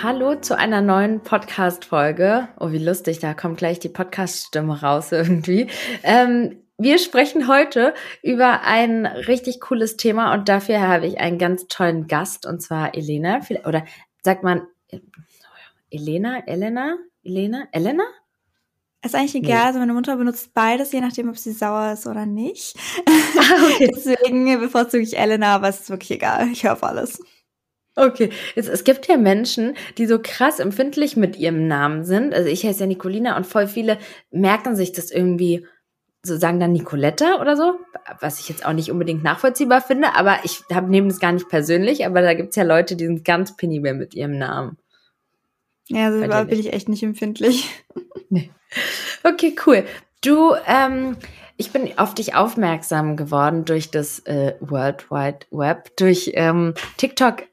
Hallo zu einer neuen Podcast-Folge. Oh, wie lustig, da kommt gleich die Podcast-Stimme raus irgendwie. Ähm, wir sprechen heute über ein richtig cooles Thema und dafür habe ich einen ganz tollen Gast und zwar Elena. Oder sagt man Elena, Elena, Elena, Elena? Ist eigentlich egal, nee. also meine Mutter benutzt beides, je nachdem, ob sie sauer ist oder nicht. Ah, okay. Deswegen bevorzuge ich Elena, aber es ist wirklich egal. Ich höre auf alles. Okay, es, es gibt ja Menschen, die so krass empfindlich mit ihrem Namen sind. Also ich heiße ja Nicolina und voll viele merken sich das irgendwie, so sagen dann Nicoletta oder so, was ich jetzt auch nicht unbedingt nachvollziehbar finde, aber ich nehme das gar nicht persönlich, aber da gibt's ja Leute, die sind ganz penibel mit ihrem Namen. Ja, also da bin ich echt nicht empfindlich. Nee. Okay, cool. Du, ähm, ich bin auf dich aufmerksam geworden durch das äh, World Wide Web, durch ähm, TikTok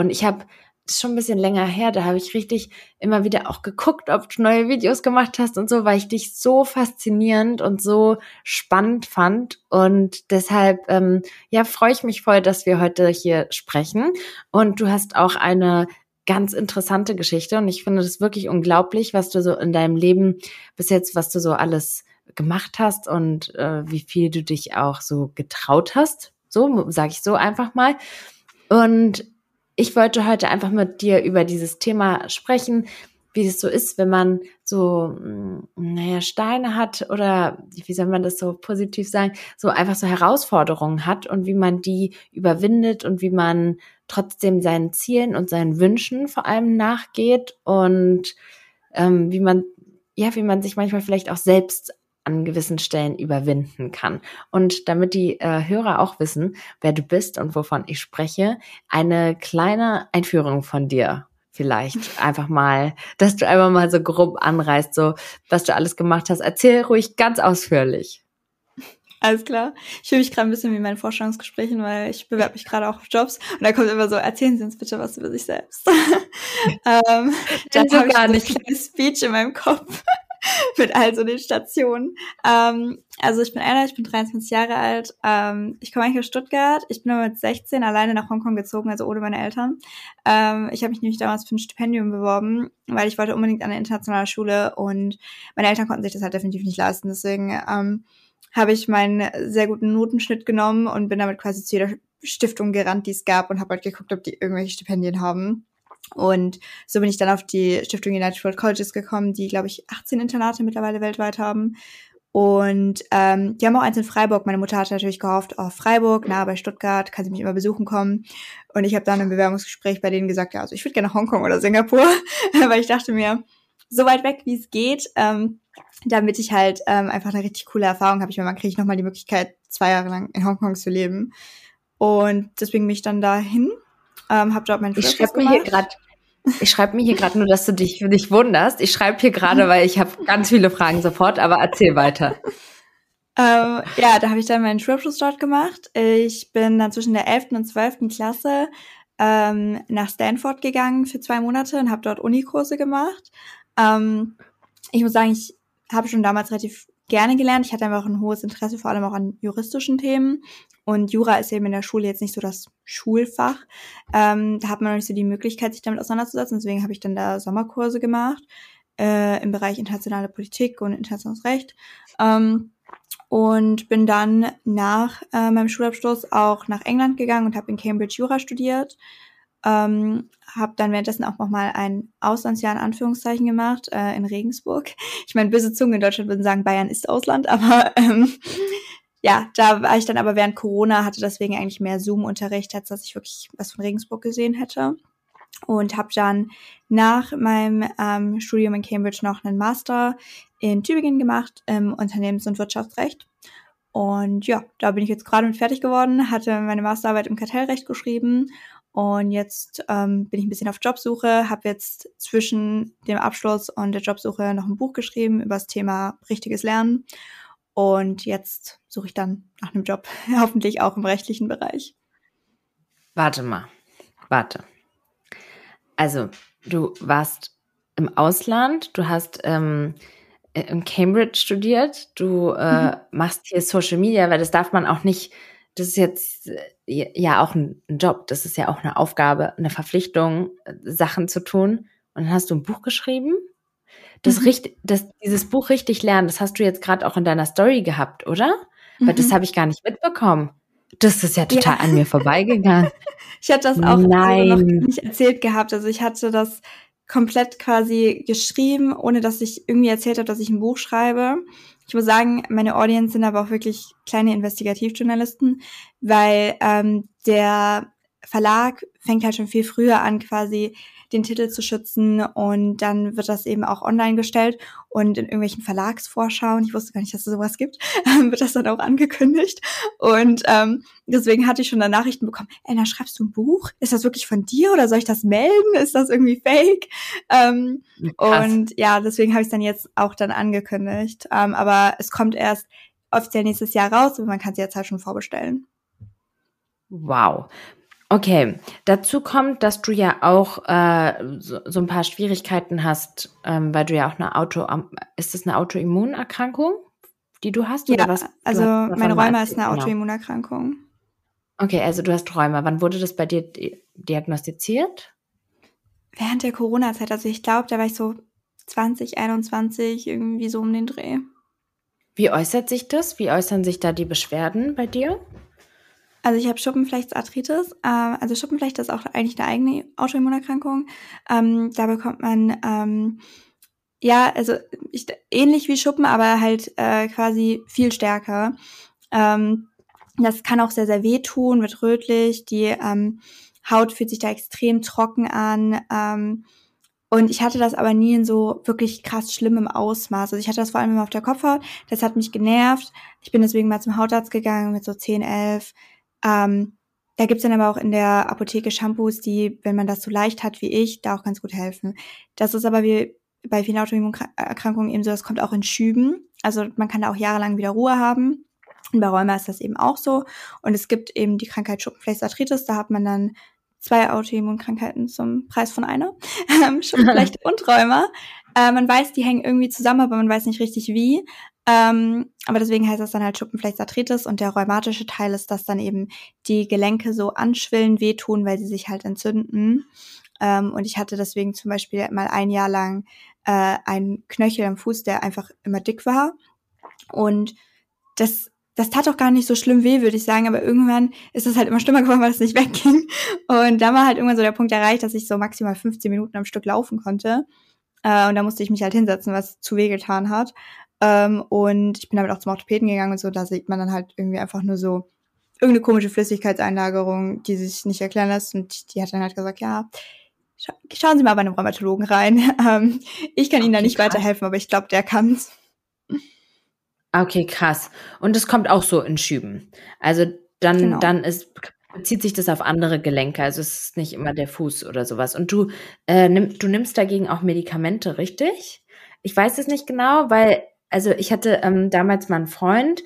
und ich habe schon ein bisschen länger her, da habe ich richtig immer wieder auch geguckt, ob du neue Videos gemacht hast und so, weil ich dich so faszinierend und so spannend fand. Und deshalb, ähm, ja, freue ich mich voll, dass wir heute hier sprechen. Und du hast auch eine ganz interessante Geschichte und ich finde das wirklich unglaublich, was du so in deinem Leben bis jetzt, was du so alles gemacht hast und äh, wie viel du dich auch so getraut hast. So, sage ich so einfach mal. Und ich wollte heute einfach mit dir über dieses Thema sprechen, wie es so ist, wenn man so, mm, naja, Steine hat oder wie soll man das so positiv sagen, so einfach so Herausforderungen hat und wie man die überwindet und wie man trotzdem seinen Zielen und seinen Wünschen vor allem nachgeht und ähm, wie man, ja, wie man sich manchmal vielleicht auch selbst an gewissen Stellen überwinden kann. Und damit die äh, Hörer auch wissen, wer du bist und wovon ich spreche, eine kleine Einführung von dir vielleicht einfach mal, dass du einfach mal so grob anreißt, so was du alles gemacht hast. Erzähl ruhig ganz ausführlich. Alles klar. Ich fühle mich gerade ein bisschen wie in meinen Vorstellungsgesprächen, weil ich bewerbe mich gerade auch auf Jobs und da kommt immer so, erzählen Sie uns bitte was über sich selbst. ähm, dann habe ich gar so nicht. ein Speech in meinem Kopf. mit all so den Stationen. Ähm, also ich bin Ella, ich bin 23 Jahre alt. Ähm, ich komme eigentlich aus Stuttgart. Ich bin aber mit 16 alleine nach Hongkong gezogen, also ohne meine Eltern. Ähm, ich habe mich nämlich damals für ein Stipendium beworben, weil ich wollte unbedingt an eine internationale Schule und meine Eltern konnten sich das halt definitiv nicht leisten. Deswegen ähm, habe ich meinen sehr guten Notenschnitt genommen und bin damit quasi zu jeder Stiftung gerannt, die es gab und habe halt geguckt, ob die irgendwelche Stipendien haben. Und so bin ich dann auf die Stiftung United World Colleges gekommen, die, glaube ich, 18 Internate mittlerweile weltweit haben. Und ähm, die haben auch eins in Freiburg. Meine Mutter hatte natürlich gehofft, oh, Freiburg, nah bei Stuttgart, kann sie mich immer besuchen kommen. Und ich habe dann im Bewerbungsgespräch bei denen gesagt, ja, also ich würde gerne nach Hongkong oder Singapur, weil ich dachte mir, so weit weg, wie es geht, ähm, damit ich halt ähm, einfach eine richtig coole Erfahrung habe. Ich meine, man kriege ich nochmal die Möglichkeit, zwei Jahre lang in Hongkong zu leben. Und deswegen bin ich dann dahin ähm, habe dort meinen Ich schreibe mir hier gerade ich schreibe mir hier gerade nur, dass du dich dich wunderst. Ich schreibe hier gerade, weil ich habe ganz viele Fragen sofort, aber erzähl weiter. ähm, ja, da habe ich dann meinen Schulabschluss dort gemacht. Ich bin dann zwischen der 11. und 12. Klasse ähm, nach Stanford gegangen für zwei Monate und habe dort Unikurse gemacht. Ähm, ich muss sagen, ich habe schon damals relativ gerne gelernt. Ich hatte einfach ein hohes Interesse vor allem auch an juristischen Themen. Und Jura ist eben in der Schule jetzt nicht so das Schulfach. Ähm, da hat man noch nicht so die Möglichkeit, sich damit auseinanderzusetzen. Deswegen habe ich dann da Sommerkurse gemacht äh, im Bereich internationale Politik und internationales Recht. Ähm, und bin dann nach äh, meinem Schulabschluss auch nach England gegangen und habe in Cambridge Jura studiert. Ähm, habe dann währenddessen auch nochmal ein Auslandsjahr in Anführungszeichen gemacht äh, in Regensburg. Ich meine, böse Zungen in Deutschland würden sagen, Bayern ist Ausland, aber ähm, ja, da war ich dann aber während Corona, hatte deswegen eigentlich mehr Zoom-Unterricht, als dass ich wirklich was von Regensburg gesehen hätte. Und habe dann nach meinem ähm, Studium in Cambridge noch einen Master in Tübingen gemacht im Unternehmens- und Wirtschaftsrecht. Und ja, da bin ich jetzt gerade mit fertig geworden, hatte meine Masterarbeit im Kartellrecht geschrieben und jetzt ähm, bin ich ein bisschen auf Jobsuche, habe jetzt zwischen dem Abschluss und der Jobsuche noch ein Buch geschrieben über das Thema richtiges Lernen. Und jetzt suche ich dann nach einem Job, hoffentlich auch im rechtlichen Bereich. Warte mal, warte. Also, du warst im Ausland, du hast ähm, in Cambridge studiert, du äh, mhm. machst hier Social Media, weil das darf man auch nicht das ist jetzt äh, ja auch ein Job, das ist ja auch eine Aufgabe, eine Verpflichtung, äh, Sachen zu tun. Und dann hast du ein Buch geschrieben. Das, mhm. richtig, das, dieses Buch richtig lernen, das hast du jetzt gerade auch in deiner Story gehabt, oder? Mhm. Weil das mhm. habe ich gar nicht mitbekommen. Das ist ja total ja. an mir vorbeigegangen. ich hatte das auch Nein. noch nicht erzählt gehabt. Also ich hatte das komplett quasi geschrieben, ohne dass ich irgendwie erzählt habe, dass ich ein Buch schreibe. Ich muss sagen, meine Audience sind aber auch wirklich kleine Investigativjournalisten, weil ähm, der Verlag fängt halt schon viel früher an, quasi den Titel zu schützen und dann wird das eben auch online gestellt und in irgendwelchen Verlagsvorschauen, ich wusste gar nicht, dass es sowas gibt, wird das dann auch angekündigt und ähm, deswegen hatte ich schon da Nachrichten bekommen, Anna, schreibst du ein Buch? Ist das wirklich von dir oder soll ich das melden? Ist das irgendwie fake? Ähm, und ja, deswegen habe ich es dann jetzt auch dann angekündigt, ähm, aber es kommt erst offiziell nächstes Jahr raus, aber man kann es jetzt halt schon vorbestellen. Wow. Okay, dazu kommt, dass du ja auch äh, so, so ein paar Schwierigkeiten hast, ähm, weil du ja auch eine Auto, ist das eine Autoimmunerkrankung, die du hast? Ja, oder was? also mein Rheuma ist eine genau. Autoimmunerkrankung. Okay, also du hast Rheuma. Wann wurde das bei dir diagnostiziert? Während der Corona-Zeit, also ich glaube, da war ich so 2021, irgendwie so um den Dreh. Wie äußert sich das? Wie äußern sich da die Beschwerden bei dir? Also ich habe Schuppenflechtsarthritis. Äh, also Schuppenflecht ist auch eigentlich eine eigene Autoimmunerkrankung. Ähm, da bekommt man ähm, ja, also ich, ähnlich wie Schuppen, aber halt äh, quasi viel stärker. Ähm, das kann auch sehr, sehr wehtun, wird rötlich. Die ähm, Haut fühlt sich da extrem trocken an. Ähm, und ich hatte das aber nie in so wirklich krass schlimmem Ausmaß. Also ich hatte das vor allem immer auf der Kopfhaut. Das hat mich genervt. Ich bin deswegen mal zum Hautarzt gegangen mit so 10, 11. Ähm, da gibt's dann aber auch in der Apotheke Shampoos, die, wenn man das so leicht hat wie ich, da auch ganz gut helfen. Das ist aber wie bei vielen Autoimmunerkrankungen eben so, das kommt auch in Schüben. Also man kann da auch jahrelang wieder Ruhe haben. Und bei Rheuma ist das eben auch so. Und es gibt eben die Krankheit Schuppenflechtarthritis, da hat man dann zwei Autoimmunkrankheiten zum Preis von einer. Schuppenflecht und Rheuma. Äh, man weiß, die hängen irgendwie zusammen, aber man weiß nicht richtig wie. Ähm, aber deswegen heißt das dann halt Schuppenflechtsarthritis und der rheumatische Teil ist, dass dann eben die Gelenke so anschwillen, wehtun, weil sie sich halt entzünden. Ähm, und ich hatte deswegen zum Beispiel mal ein Jahr lang äh, einen Knöchel am Fuß, der einfach immer dick war. Und das, das tat auch gar nicht so schlimm weh, würde ich sagen, aber irgendwann ist es halt immer schlimmer geworden, weil es nicht wegging. Und da war halt irgendwann so der Punkt erreicht, dass ich so maximal 15 Minuten am Stück laufen konnte. Äh, und da musste ich mich halt hinsetzen, was zu weh getan hat. Ähm, und ich bin damit auch zum Orthopäden gegangen und so, da sieht man dann halt irgendwie einfach nur so irgendeine komische Flüssigkeitseinlagerung, die sich nicht erklären lässt. Und die hat dann halt gesagt, ja, scha schauen Sie mal bei einem Rheumatologen rein. Ähm, ich kann okay, Ihnen da nicht krass. weiterhelfen, aber ich glaube, der kann's. Okay, krass. Und es kommt auch so in Schüben. Also dann, genau. dann ist, bezieht sich das auf andere Gelenke. Also es ist nicht immer der Fuß oder sowas. Und du, äh, nimm, du nimmst dagegen auch Medikamente, richtig? Ich weiß es nicht genau, weil also ich hatte ähm, damals mal einen Freund,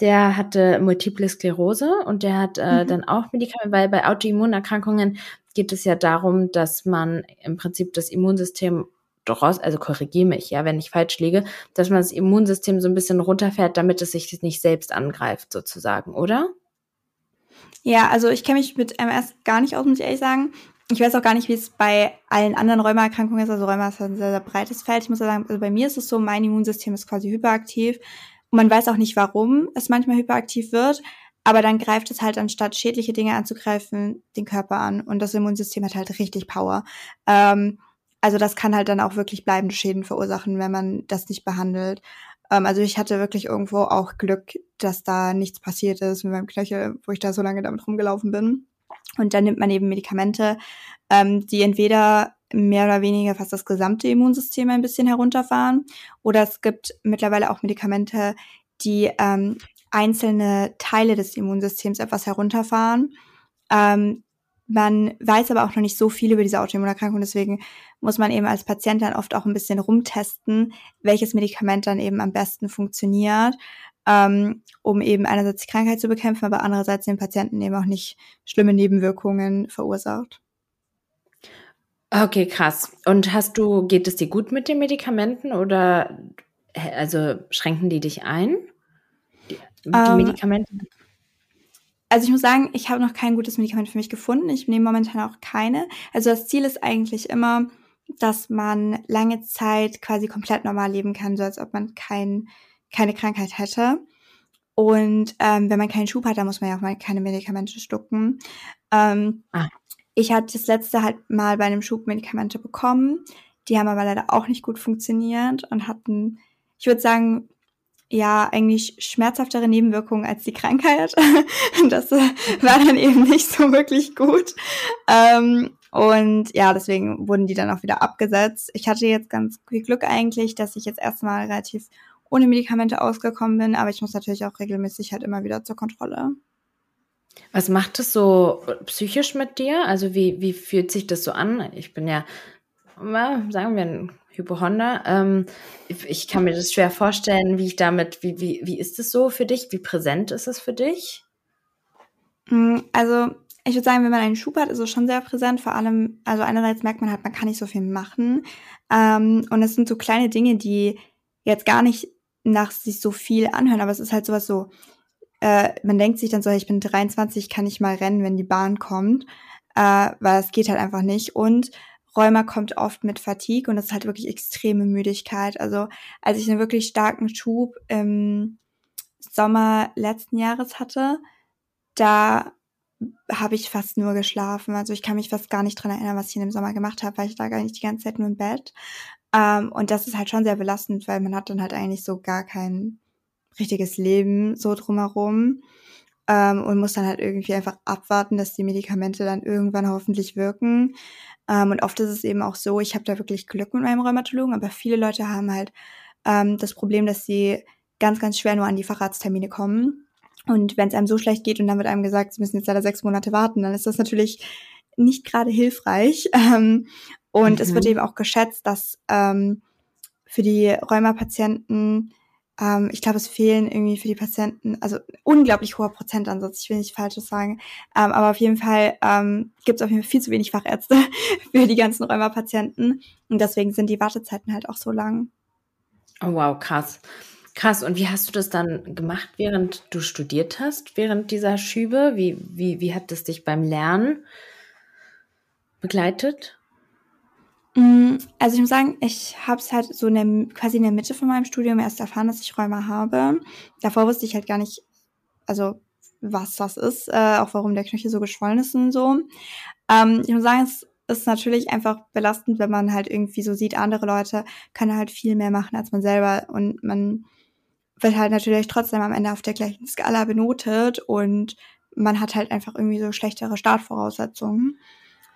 der hatte Multiple Sklerose und der hat äh, mhm. dann auch Medikamente, weil bei Autoimmunerkrankungen geht es ja darum, dass man im Prinzip das Immunsystem daraus, also korrigiere mich, ja, wenn ich falsch liege, dass man das Immunsystem so ein bisschen runterfährt, damit es sich nicht selbst angreift, sozusagen, oder? Ja, also ich kenne mich mit MS gar nicht aus, muss ich ehrlich sagen ich weiß auch gar nicht, wie es bei allen anderen Rheumaerkrankungen ist. Also Rheuma ist ein sehr, sehr breites Feld. Ich muss sagen, also bei mir ist es so, mein Immunsystem ist quasi hyperaktiv. Und man weiß auch nicht, warum es manchmal hyperaktiv wird. Aber dann greift es halt, anstatt schädliche Dinge anzugreifen, den Körper an. Und das Immunsystem hat halt richtig Power. Ähm, also das kann halt dann auch wirklich bleibende Schäden verursachen, wenn man das nicht behandelt. Ähm, also ich hatte wirklich irgendwo auch Glück, dass da nichts passiert ist mit meinem Knöchel, wo ich da so lange damit rumgelaufen bin. Und dann nimmt man eben Medikamente, ähm, die entweder mehr oder weniger fast das gesamte Immunsystem ein bisschen herunterfahren. Oder es gibt mittlerweile auch Medikamente, die ähm, einzelne Teile des Immunsystems etwas herunterfahren. Ähm, man weiß aber auch noch nicht so viel über diese Autoimmunerkrankung, deswegen muss man eben als Patient dann oft auch ein bisschen rumtesten, welches Medikament dann eben am besten funktioniert ähm, um eben einerseits die Krankheit zu bekämpfen, aber andererseits den Patienten eben auch nicht schlimme Nebenwirkungen verursacht. Okay, krass. Und hast du, geht es dir gut mit den Medikamenten oder also schränken die dich ein? Die, die ähm, Medikamente? also ich muss sagen, ich habe noch kein gutes Medikament für mich gefunden. Ich nehme momentan auch keine. Also das Ziel ist eigentlich immer, dass man lange Zeit quasi komplett normal leben kann, so als ob man kein, keine Krankheit hätte. Und ähm, wenn man keinen Schub hat, dann muss man ja auch mal keine Medikamente stucken. Ähm, ah. Ich hatte das letzte halt mal bei einem Schub Medikamente bekommen. Die haben aber leider auch nicht gut funktioniert und hatten, ich würde sagen, ja, eigentlich schmerzhaftere Nebenwirkungen als die Krankheit. das äh, war dann eben nicht so wirklich gut. Ähm, und ja, deswegen wurden die dann auch wieder abgesetzt. Ich hatte jetzt ganz viel Glück eigentlich, dass ich jetzt erstmal relativ ohne Medikamente ausgekommen bin, aber ich muss natürlich auch regelmäßig halt immer wieder zur Kontrolle. Was macht das so psychisch mit dir? Also wie, wie fühlt sich das so an? Ich bin ja, sagen wir, ein Hypochonder. Ähm, ich kann mir das schwer vorstellen, wie ich damit, wie, wie, wie ist es so für dich? Wie präsent ist es für dich? Mm, also, ich würde sagen, wenn man einen Schub hat, ist es schon sehr präsent. Vor allem, also einerseits merkt man halt, man kann nicht so viel machen. Ähm, und es sind so kleine Dinge, die jetzt gar nicht nach sich so viel anhören, aber es ist halt sowas so, äh, man denkt sich dann so, ich bin 23, kann ich mal rennen, wenn die Bahn kommt, äh, weil es geht halt einfach nicht. Und Rheuma kommt oft mit Fatigue und das ist halt wirklich extreme Müdigkeit. Also als ich einen wirklich starken Schub im Sommer letzten Jahres hatte, da habe ich fast nur geschlafen. Also ich kann mich fast gar nicht dran erinnern, was ich in dem Sommer gemacht habe, weil ich da gar nicht die ganze Zeit nur im Bett. Ähm, und das ist halt schon sehr belastend, weil man hat dann halt eigentlich so gar kein richtiges Leben so drumherum ähm, und muss dann halt irgendwie einfach abwarten, dass die Medikamente dann irgendwann hoffentlich wirken. Ähm, und oft ist es eben auch so, ich habe da wirklich Glück mit meinem Rheumatologen, aber viele Leute haben halt ähm, das Problem, dass sie ganz, ganz schwer nur an die Facharzttermine kommen. Und wenn es einem so schlecht geht und dann wird einem gesagt, sie müssen jetzt leider sechs Monate warten, dann ist das natürlich nicht gerade hilfreich. Ähm, und mhm. es wird mhm. eben auch geschätzt, dass ähm, für die Rheumapatienten ähm, ich glaube, es fehlen irgendwie für die Patienten, also unglaublich hoher Prozentansatz, ich will nicht Falsches sagen, ähm, aber auf jeden Fall ähm, gibt es auf jeden Fall viel zu wenig Fachärzte für die ganzen Rheumapatienten und deswegen sind die Wartezeiten halt auch so lang. Oh wow, krass. Krass. Und wie hast du das dann gemacht, während du studiert hast, während dieser Schübe? Wie, wie, wie hat das dich beim Lernen begleitet? Mm, also ich muss sagen, ich habe es halt so in der, quasi in der Mitte von meinem Studium erst erfahren, dass ich Rheuma habe. Davor wusste ich halt gar nicht, also was das ist, äh, auch warum der Knöchel so geschwollen ist und so. Ähm, ich muss sagen, es ist natürlich einfach belastend, wenn man halt irgendwie so sieht, andere Leute können halt viel mehr machen als man selber und man wird halt natürlich trotzdem am Ende auf der gleichen Skala benotet und man hat halt einfach irgendwie so schlechtere Startvoraussetzungen.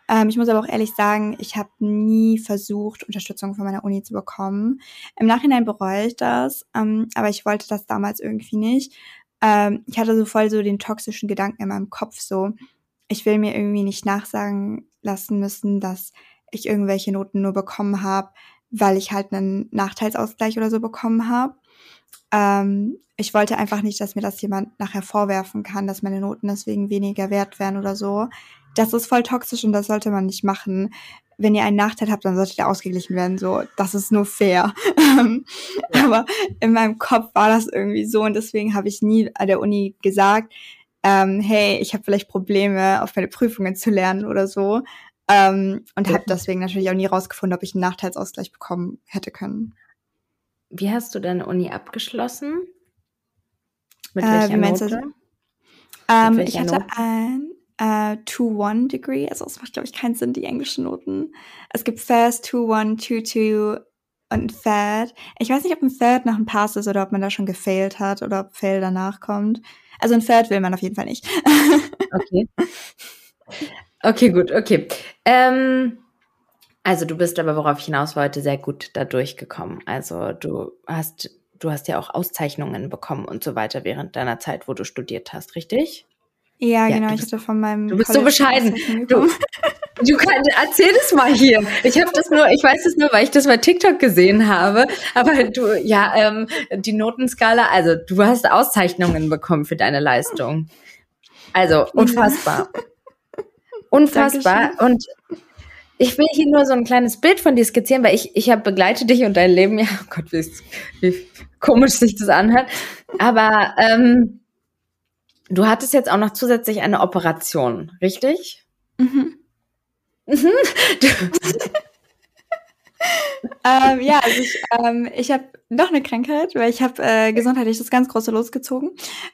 Ähm, ich muss aber auch ehrlich sagen, ich habe nie versucht, Unterstützung von meiner Uni zu bekommen. Im Nachhinein bereue ich das, ähm, aber ich wollte das damals irgendwie nicht. Ähm, ich hatte so voll so den toxischen Gedanken in meinem Kopf, so, ich will mir irgendwie nicht nachsagen lassen müssen, dass ich irgendwelche Noten nur bekommen habe, weil ich halt einen Nachteilsausgleich oder so bekommen habe. Ähm, ich wollte einfach nicht, dass mir das jemand nachher vorwerfen kann, dass meine Noten deswegen weniger wert wären oder so das ist voll toxisch und das sollte man nicht machen. Wenn ihr einen Nachteil habt, dann sollte der ausgeglichen werden. So, das ist nur fair. Aber in meinem Kopf war das irgendwie so und deswegen habe ich nie an der Uni gesagt, ähm, hey, ich habe vielleicht Probleme, auf meine Prüfungen zu lernen oder so. Ähm, und habe deswegen natürlich auch nie rausgefunden, ob ich einen Nachteilsausgleich bekommen hätte können. Wie hast du deine Uni abgeschlossen? Mit äh, welcher Note? Ähm, ich hatte Note? ein äh, 2-1-Degree. Also es macht, glaube ich, keinen Sinn, die englischen Noten. Es gibt First, 2-1, 2-2 und Third. Ich weiß nicht, ob ein Third noch ein Pass ist oder ob man da schon gefailt hat oder ob Fail danach kommt. Also ein Third will man auf jeden Fall nicht. okay. Okay, gut, okay. Ähm, also du bist aber, worauf ich hinaus wollte, sehr gut da durchgekommen. Also du hast, du hast ja auch Auszeichnungen bekommen und so weiter während deiner Zeit, wo du studiert hast, richtig? Ja, ja genau. Ich hatte von meinem. Du bist College so bescheiden. Du, du kannst, erzähl das mal hier. Ich habe das nur, ich weiß das nur, weil ich das bei TikTok gesehen habe. Aber du, ja, ähm, die Notenskala, also du hast Auszeichnungen bekommen für deine Leistung. Also unfassbar. Unfassbar. Und ich will hier nur so ein kleines Bild von dir skizzieren, weil ich, ich habe begleite dich und dein Leben. Ja, oh Gott, wie, wie komisch sich das anhört. Aber ähm, Du hattest jetzt auch noch zusätzlich eine Operation, richtig? Mhm. Mhm. ähm, ja, also ich, ähm, ich habe noch eine Krankheit, weil ich habe äh, gesundheitlich das ganz große losgezogen.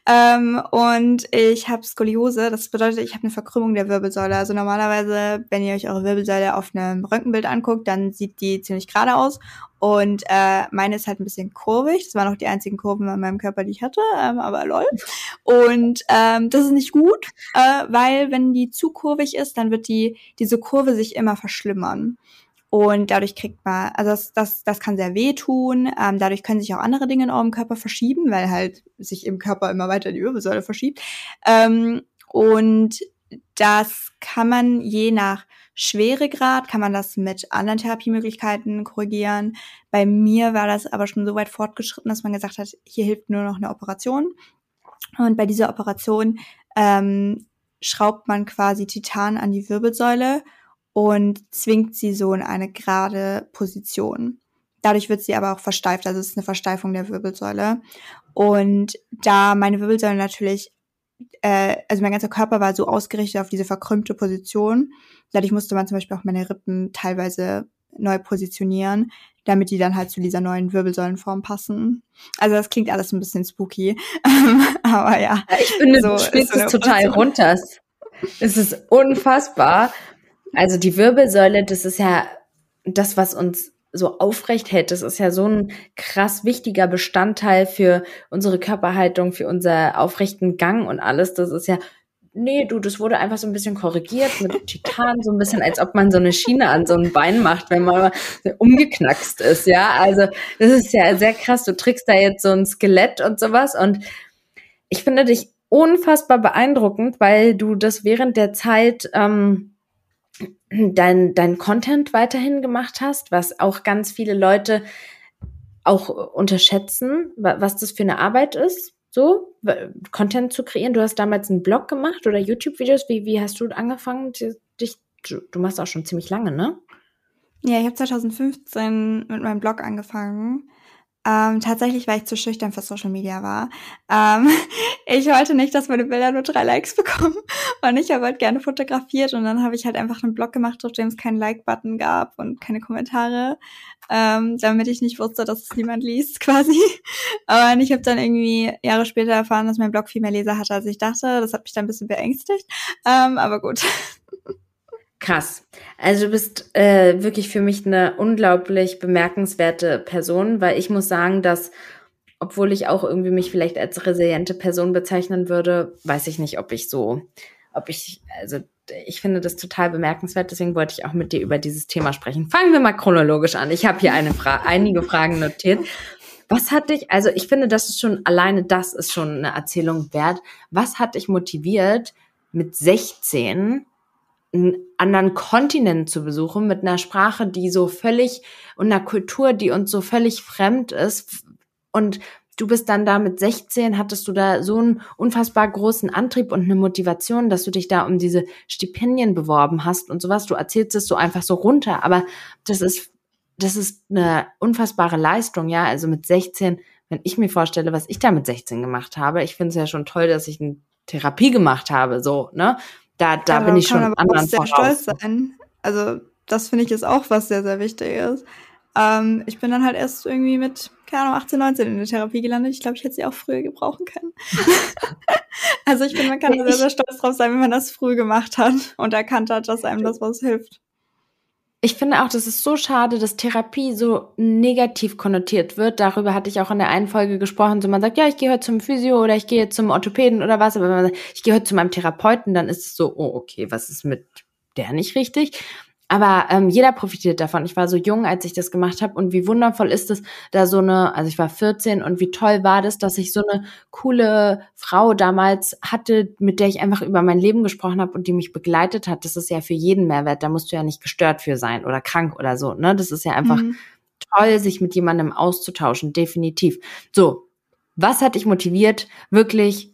Ähm, und ich habe Skoliose, das bedeutet, ich habe eine Verkrümmung der Wirbelsäule. Also normalerweise, wenn ihr euch eure Wirbelsäule auf einem Röntgenbild anguckt, dann sieht die ziemlich gerade aus. Und äh, meine ist halt ein bisschen kurvig. Das waren auch die einzigen Kurven an meinem Körper, die ich hatte, ähm, aber lol. Und ähm, das ist nicht gut, äh, weil wenn die zu kurvig ist, dann wird die diese Kurve sich immer verschlimmern. Und dadurch kriegt man, also das, das, das kann sehr wehtun. Ähm, dadurch können sich auch andere Dinge in eurem Körper verschieben, weil halt sich im Körper immer weiter die Wirbelsäule verschiebt. Ähm, und das kann man je nach Schweregrad, kann man das mit anderen Therapiemöglichkeiten korrigieren. Bei mir war das aber schon so weit fortgeschritten, dass man gesagt hat, hier hilft nur noch eine Operation. Und bei dieser Operation ähm, schraubt man quasi Titan an die Wirbelsäule und zwingt sie so in eine gerade Position. Dadurch wird sie aber auch versteift, also es ist eine Versteifung der Wirbelsäule. Und da meine Wirbelsäule natürlich, äh, also mein ganzer Körper war so ausgerichtet auf diese verkrümmte Position, dadurch musste man zum Beispiel auch meine Rippen teilweise neu positionieren, damit die dann halt zu dieser neuen Wirbelsäulenform passen. Also das klingt alles ein bisschen spooky, aber ja. Ich finde, so, du spielst so es total runter. Es ist unfassbar, also die Wirbelsäule, das ist ja das, was uns so aufrecht hält. Das ist ja so ein krass wichtiger Bestandteil für unsere Körperhaltung, für unser aufrechten Gang und alles. Das ist ja, nee, du, das wurde einfach so ein bisschen korrigiert mit Titan, so ein bisschen, als ob man so eine Schiene an so ein Bein macht, wenn man umgeknackst ist, ja. Also, das ist ja sehr krass. Du trägst da jetzt so ein Skelett und sowas und ich finde dich unfassbar beeindruckend, weil du das während der Zeit, ähm, dein, dein Content weiterhin gemacht hast, was auch ganz viele Leute auch unterschätzen, was das für eine Arbeit ist, so Content zu kreieren. Du hast damals einen Blog gemacht oder YouTube-Videos. Wie, wie hast du angefangen? Dich, du machst auch schon ziemlich lange, ne? Ja, ich habe 2015 mit meinem Blog angefangen. Ähm, tatsächlich, weil ich zu schüchtern für Social Media war. Ähm, ich wollte nicht, dass meine Bilder nur drei Likes bekommen. Und ich habe halt gerne fotografiert und dann habe ich halt einfach einen Blog gemacht, auf dem es keinen Like-Button gab und keine Kommentare, ähm, damit ich nicht wusste, dass es niemand liest, quasi. Aber ich habe dann irgendwie Jahre später erfahren, dass mein Blog viel mehr Leser hatte, als ich dachte. Das hat mich dann ein bisschen beängstigt. Ähm, aber gut. Krass. Also du bist äh, wirklich für mich eine unglaublich bemerkenswerte Person, weil ich muss sagen, dass obwohl ich auch irgendwie mich vielleicht als resiliente Person bezeichnen würde, weiß ich nicht, ob ich so, ob ich, also ich finde das total bemerkenswert, deswegen wollte ich auch mit dir über dieses Thema sprechen. Fangen wir mal chronologisch an. Ich habe hier eine Fra einige Fragen notiert. Was hat dich, also ich finde, das ist schon, alleine das ist schon eine Erzählung wert. Was hat dich motiviert, mit 16 einen anderen Kontinent zu besuchen mit einer Sprache, die so völlig und einer Kultur, die uns so völlig fremd ist. Und du bist dann da mit 16, hattest du da so einen unfassbar großen Antrieb und eine Motivation, dass du dich da um diese Stipendien beworben hast und sowas. Du erzählst es so einfach so runter, aber das ist, das ist eine unfassbare Leistung, ja. Also mit 16, wenn ich mir vorstelle, was ich da mit 16 gemacht habe, ich finde es ja schon toll, dass ich eine Therapie gemacht habe, so, ne? Da, da ja, bin ich schon aber anderen sehr stolz sein. Also das finde ich ist auch was sehr, sehr wichtig ist. Ähm, ich bin dann halt erst irgendwie mit, keine Ahnung, 18, 19 in der Therapie gelandet. Ich glaube, ich hätte sie auch früher gebrauchen können. also ich finde, man kann sehr, sehr stolz drauf sein, wenn man das früh gemacht hat und erkannt hat, dass einem das was hilft ich finde auch, das ist so schade, dass Therapie so negativ konnotiert wird. Darüber hatte ich auch in der einen Folge gesprochen. So man sagt, ja, ich gehe heute zum Physio oder ich gehe zum Orthopäden oder was, aber wenn man sagt, ich gehe heute zu meinem Therapeuten, dann ist es so, oh, okay, was ist mit der nicht richtig? Aber ähm, jeder profitiert davon. Ich war so jung, als ich das gemacht habe und wie wundervoll ist es, da so eine, also ich war 14 und wie toll war das, dass ich so eine coole Frau damals hatte, mit der ich einfach über mein Leben gesprochen habe und die mich begleitet hat. Das ist ja für jeden Mehrwert. Da musst du ja nicht gestört für sein oder krank oder so. Ne, das ist ja einfach mhm. toll, sich mit jemandem auszutauschen. Definitiv. So, was hat dich motiviert, wirklich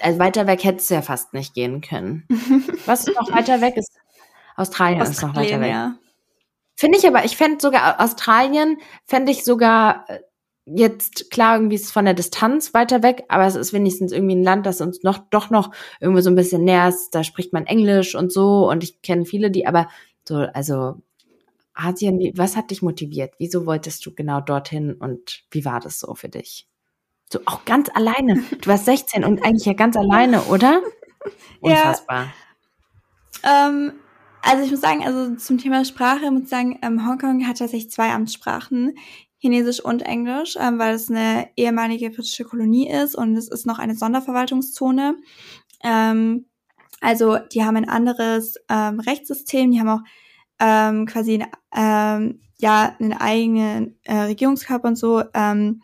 also weiter weg hättest du ja fast nicht gehen können. Was noch weiter weg ist? Australien, Australien ist noch weiter weg. Ja. Finde ich aber, ich fände sogar Australien, fände ich sogar äh, jetzt klar, irgendwie ist es von der Distanz weiter weg, aber es ist wenigstens irgendwie ein Land, das uns noch doch noch irgendwie so ein bisschen näher ist. Da spricht man Englisch und so und ich kenne viele, die aber so, also Asien, was hat dich motiviert? Wieso wolltest du genau dorthin und wie war das so für dich? So auch ganz alleine. Du warst 16 und eigentlich ja ganz alleine, oder? Unfassbar. Ja, ähm, also ich muss sagen, also zum Thema Sprache muss ich sagen, ähm, Hongkong hat tatsächlich zwei Amtssprachen. Chinesisch und Englisch, ähm, weil es eine ehemalige britische Kolonie ist und es ist noch eine Sonderverwaltungszone. Ähm, also die haben ein anderes ähm, Rechtssystem, die haben auch ähm, quasi ähm, ja einen eigenen äh, Regierungskörper und so, ähm,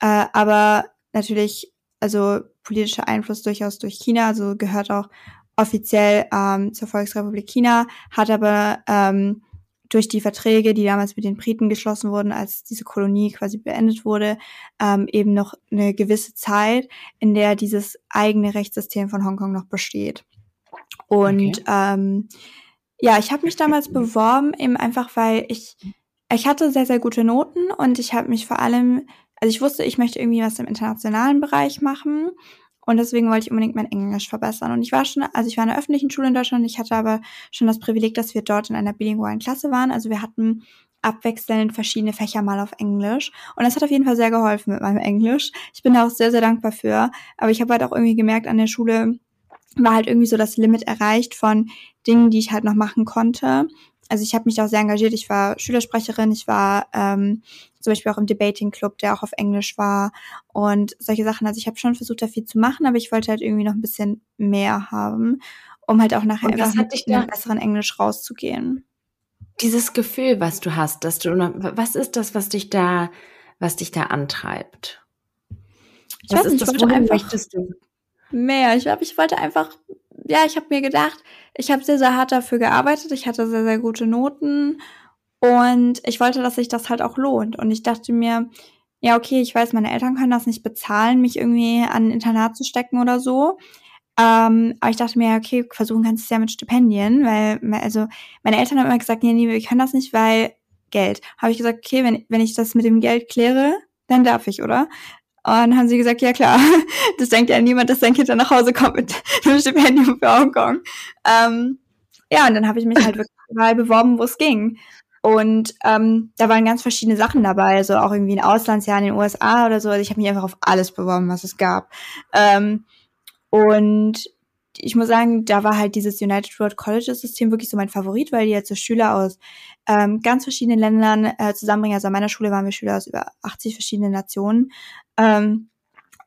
äh, aber natürlich also politischer Einfluss durchaus durch China, also gehört auch offiziell ähm, zur Volksrepublik China, hat aber ähm, durch die Verträge, die damals mit den Briten geschlossen wurden, als diese Kolonie quasi beendet wurde, ähm, eben noch eine gewisse Zeit, in der dieses eigene Rechtssystem von Hongkong noch besteht. Und okay. ähm, ja, ich habe mich damals beworben, eben einfach weil ich ich hatte sehr sehr gute Noten und ich habe mich vor allem, also ich wusste, ich möchte irgendwie was im internationalen Bereich machen und deswegen wollte ich unbedingt mein Englisch verbessern. Und ich war schon, also ich war in einer öffentlichen Schule in Deutschland. Ich hatte aber schon das Privileg, dass wir dort in einer bilingualen Klasse waren. Also wir hatten abwechselnd verschiedene Fächer mal auf Englisch. Und das hat auf jeden Fall sehr geholfen mit meinem Englisch. Ich bin da auch sehr, sehr dankbar für. Aber ich habe halt auch irgendwie gemerkt, an der Schule war halt irgendwie so das Limit erreicht von Dingen, die ich halt noch machen konnte also ich habe mich auch sehr engagiert. Ich war Schülersprecherin, ich war ähm, zum Beispiel auch im Debating Club, der auch auf Englisch war und solche Sachen. Also ich habe schon versucht, da viel zu machen, aber ich wollte halt irgendwie noch ein bisschen mehr haben, um halt auch nachher einfach mit einem besseren Englisch rauszugehen. Dieses Gefühl, was du hast, dass du was ist das, was dich da, was dich da antreibt? Ich was weiß nicht, ist das, wohin möchtest du? Mehr. Ich glaube, ich wollte einfach ja, ich habe mir gedacht, ich habe sehr, sehr hart dafür gearbeitet. Ich hatte sehr, sehr gute Noten und ich wollte, dass sich das halt auch lohnt. Und ich dachte mir, ja, okay, ich weiß, meine Eltern können das nicht bezahlen, mich irgendwie an ein Internat zu stecken oder so. Ähm, aber ich dachte mir, okay, versuchen kannst du es ja mit Stipendien, weil, also, meine Eltern haben immer gesagt, nee, nee, wir können das nicht, weil Geld. Habe ich gesagt, okay, wenn, wenn ich das mit dem Geld kläre, dann darf ich, oder? Und dann haben sie gesagt, ja klar, das denkt ja niemand, dass sein Kind dann nach Hause kommt mit einem Stipendium für Hongkong. Ähm, ja, und dann habe ich mich halt wirklich überall beworben, wo es ging. Und ähm, da waren ganz verschiedene Sachen dabei, also auch irgendwie ein Auslandsjahr in den USA oder so. Also ich habe mich einfach auf alles beworben, was es gab. Ähm, und ich muss sagen, da war halt dieses United World Colleges System wirklich so mein Favorit, weil die jetzt so Schüler aus ähm, ganz verschiedenen Ländern äh, zusammenbringen. Also an meiner Schule waren wir Schüler aus über 80 verschiedenen Nationen. Ähm,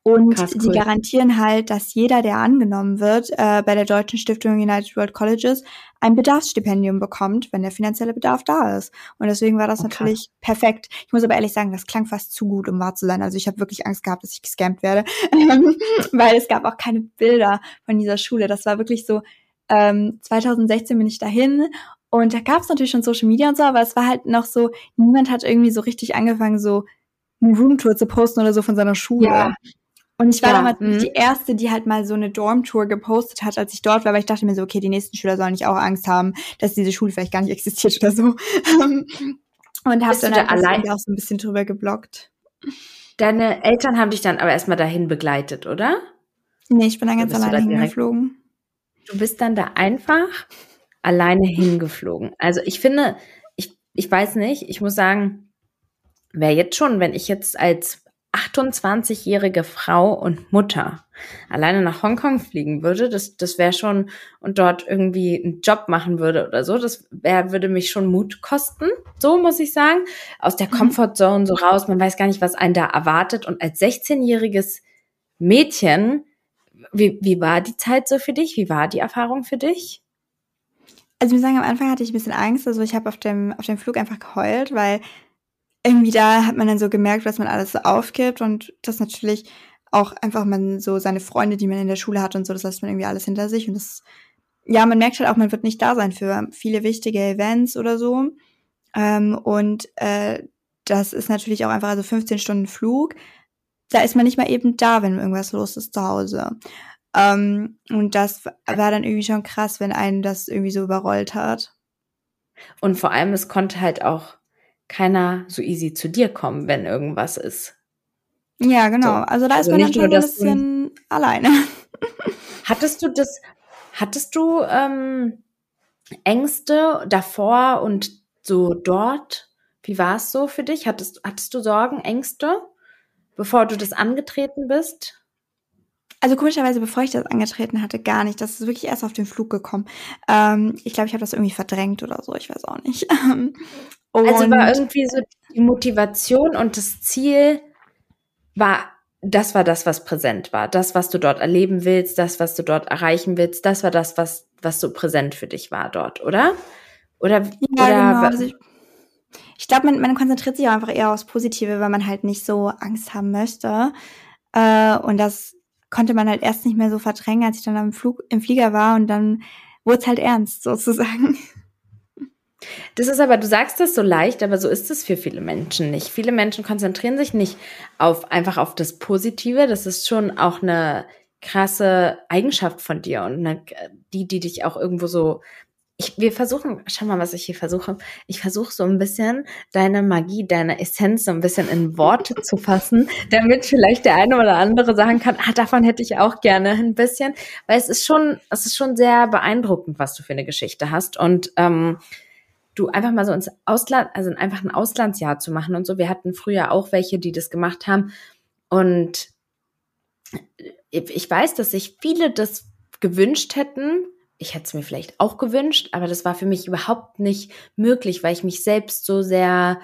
und Krass, cool. die garantieren halt, dass jeder, der angenommen wird, äh, bei der Deutschen Stiftung United World Colleges ein Bedarfsstipendium bekommt, wenn der finanzielle Bedarf da ist. Und deswegen war das okay. Oh, natürlich perfekt. Ich muss aber ehrlich sagen, das klang fast zu gut, um wahr zu sein. Also ich habe wirklich Angst gehabt, dass ich gescampt werde, weil es gab auch keine Bilder von dieser Schule. Das war wirklich so, ähm, 2016 bin ich dahin und da gab es natürlich schon Social Media und so, aber es war halt noch so, niemand hat irgendwie so richtig angefangen, so eine Roomtour zu posten oder so von seiner Schule. Ja. Und ich war ja, damals mh. die erste, die halt mal so eine Dormtour gepostet hat, als ich dort war, weil ich dachte mir so, okay, die nächsten Schüler sollen nicht auch Angst haben, dass diese Schule vielleicht gar nicht existiert oder so. Und habe dann halt allein auch so ein bisschen drüber geblockt. Deine Eltern haben dich dann aber erstmal dahin begleitet, oder? Nee, ich bin dann ganz alleine hingeflogen. Du bist dann da einfach alleine hingeflogen. Also ich finde, ich, ich weiß nicht, ich muss sagen, wäre jetzt schon, wenn ich jetzt als 28-jährige Frau und Mutter alleine nach Hongkong fliegen würde, das, das wäre schon und dort irgendwie einen Job machen würde oder so, das wär, würde mich schon Mut kosten, so muss ich sagen, aus der mhm. Comfortzone so raus, man weiß gar nicht, was einen da erwartet und als 16-jähriges Mädchen, wie, wie war die Zeit so für dich? Wie war die Erfahrung für dich? Also ich muss sagen, am Anfang hatte ich ein bisschen Angst, also ich habe auf dem, auf dem Flug einfach geheult, weil irgendwie da hat man dann so gemerkt, was man alles so aufgibt und das natürlich auch einfach man so seine Freunde, die man in der Schule hat und so, das lässt man irgendwie alles hinter sich und das, ja, man merkt halt auch, man wird nicht da sein für viele wichtige Events oder so. Ähm, und äh, das ist natürlich auch einfach, also 15 Stunden Flug, da ist man nicht mal eben da, wenn irgendwas los ist zu Hause. Ähm, und das war dann irgendwie schon krass, wenn einen das irgendwie so überrollt hat. Und vor allem, es konnte halt auch keiner so easy zu dir kommen, wenn irgendwas ist. Ja, genau. So. Also da ist also man dann schon ein bisschen alleine. Hattest du das, hattest du ähm, Ängste davor und so dort? Wie war es so für dich? Hattest, hattest du Sorgen, Ängste, bevor du das angetreten bist? Also komischerweise, bevor ich das angetreten hatte, gar nicht. Das ist wirklich erst auf den Flug gekommen. Ähm, ich glaube, ich habe das irgendwie verdrängt oder so. Ich weiß auch nicht. also war irgendwie so die Motivation und das Ziel war, das war das, was präsent war. Das, was du dort erleben willst, das, was du dort erreichen willst, das war das, was, was so präsent für dich war dort, oder? Oder, ja, oder genau. Also ich, ich glaube, man, man konzentriert sich auch einfach eher aufs Positive, weil man halt nicht so Angst haben möchte. Äh, und das konnte man halt erst nicht mehr so verdrängen, als ich dann am Flug, im Flieger war und dann wurde es halt ernst sozusagen. Das ist aber, du sagst das so leicht, aber so ist es für viele Menschen nicht. Viele Menschen konzentrieren sich nicht auf einfach auf das Positive. Das ist schon auch eine krasse Eigenschaft von dir und eine, die, die dich auch irgendwo so ich, wir versuchen, schau mal, was ich hier versuche. Ich versuche so ein bisschen deine Magie, deine Essenz so ein bisschen in Worte zu fassen, damit vielleicht der eine oder andere sagen kann, ah, davon hätte ich auch gerne ein bisschen. Weil es ist schon, es ist schon sehr beeindruckend, was du für eine Geschichte hast. Und ähm, du einfach mal so ins Ausland, also einfach ein Auslandsjahr zu machen und so. Wir hatten früher auch welche, die das gemacht haben. Und ich weiß, dass sich viele das gewünscht hätten, ich hätte es mir vielleicht auch gewünscht, aber das war für mich überhaupt nicht möglich, weil ich mich selbst so sehr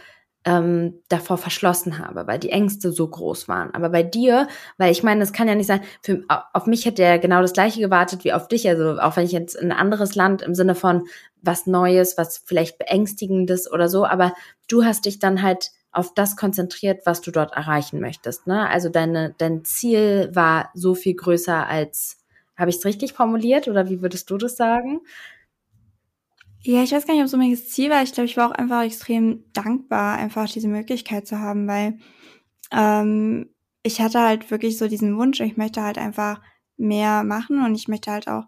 ähm, davor verschlossen habe, weil die Ängste so groß waren. Aber bei dir, weil ich meine, es kann ja nicht sein, für, auf mich hätte er genau das gleiche gewartet wie auf dich. Also auch wenn ich jetzt in ein anderes Land im Sinne von was Neues, was vielleicht Beängstigendes oder so, aber du hast dich dann halt auf das konzentriert, was du dort erreichen möchtest. Ne? Also deine, dein Ziel war so viel größer als habe ich es richtig formuliert oder wie würdest du das sagen? Ja, ich weiß gar nicht, ob es unbedingt das Ziel war. Ich glaube, ich war auch einfach extrem dankbar, einfach diese Möglichkeit zu haben, weil ähm, ich hatte halt wirklich so diesen Wunsch, ich möchte halt einfach mehr machen und ich möchte halt auch,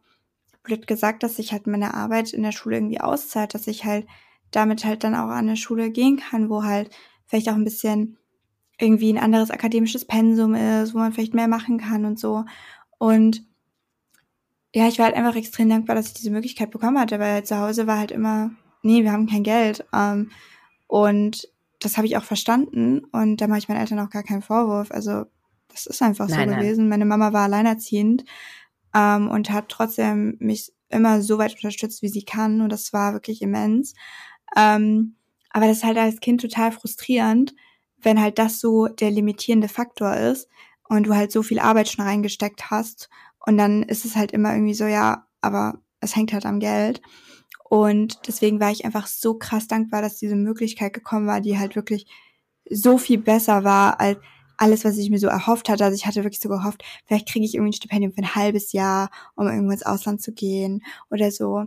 blöd gesagt, dass ich halt meine Arbeit in der Schule irgendwie auszahlt, dass ich halt damit halt dann auch an eine Schule gehen kann, wo halt vielleicht auch ein bisschen irgendwie ein anderes akademisches Pensum ist, wo man vielleicht mehr machen kann und so. Und ja, ich war halt einfach extrem dankbar, dass ich diese Möglichkeit bekommen hatte, weil zu Hause war halt immer, nee, wir haben kein Geld. Ähm, und das habe ich auch verstanden und da mache ich meinen Eltern auch gar keinen Vorwurf. Also das ist einfach nein, so nein. gewesen. Meine Mama war alleinerziehend ähm, und hat trotzdem mich immer so weit unterstützt, wie sie kann und das war wirklich immens. Ähm, aber das ist halt als Kind total frustrierend, wenn halt das so der limitierende Faktor ist und du halt so viel Arbeit schon reingesteckt hast und dann ist es halt immer irgendwie so, ja, aber es hängt halt am Geld. Und deswegen war ich einfach so krass dankbar, dass diese Möglichkeit gekommen war, die halt wirklich so viel besser war als alles, was ich mir so erhofft hatte. Also ich hatte wirklich so gehofft, vielleicht kriege ich irgendwie ein Stipendium für ein halbes Jahr, um irgendwo ins Ausland zu gehen oder so.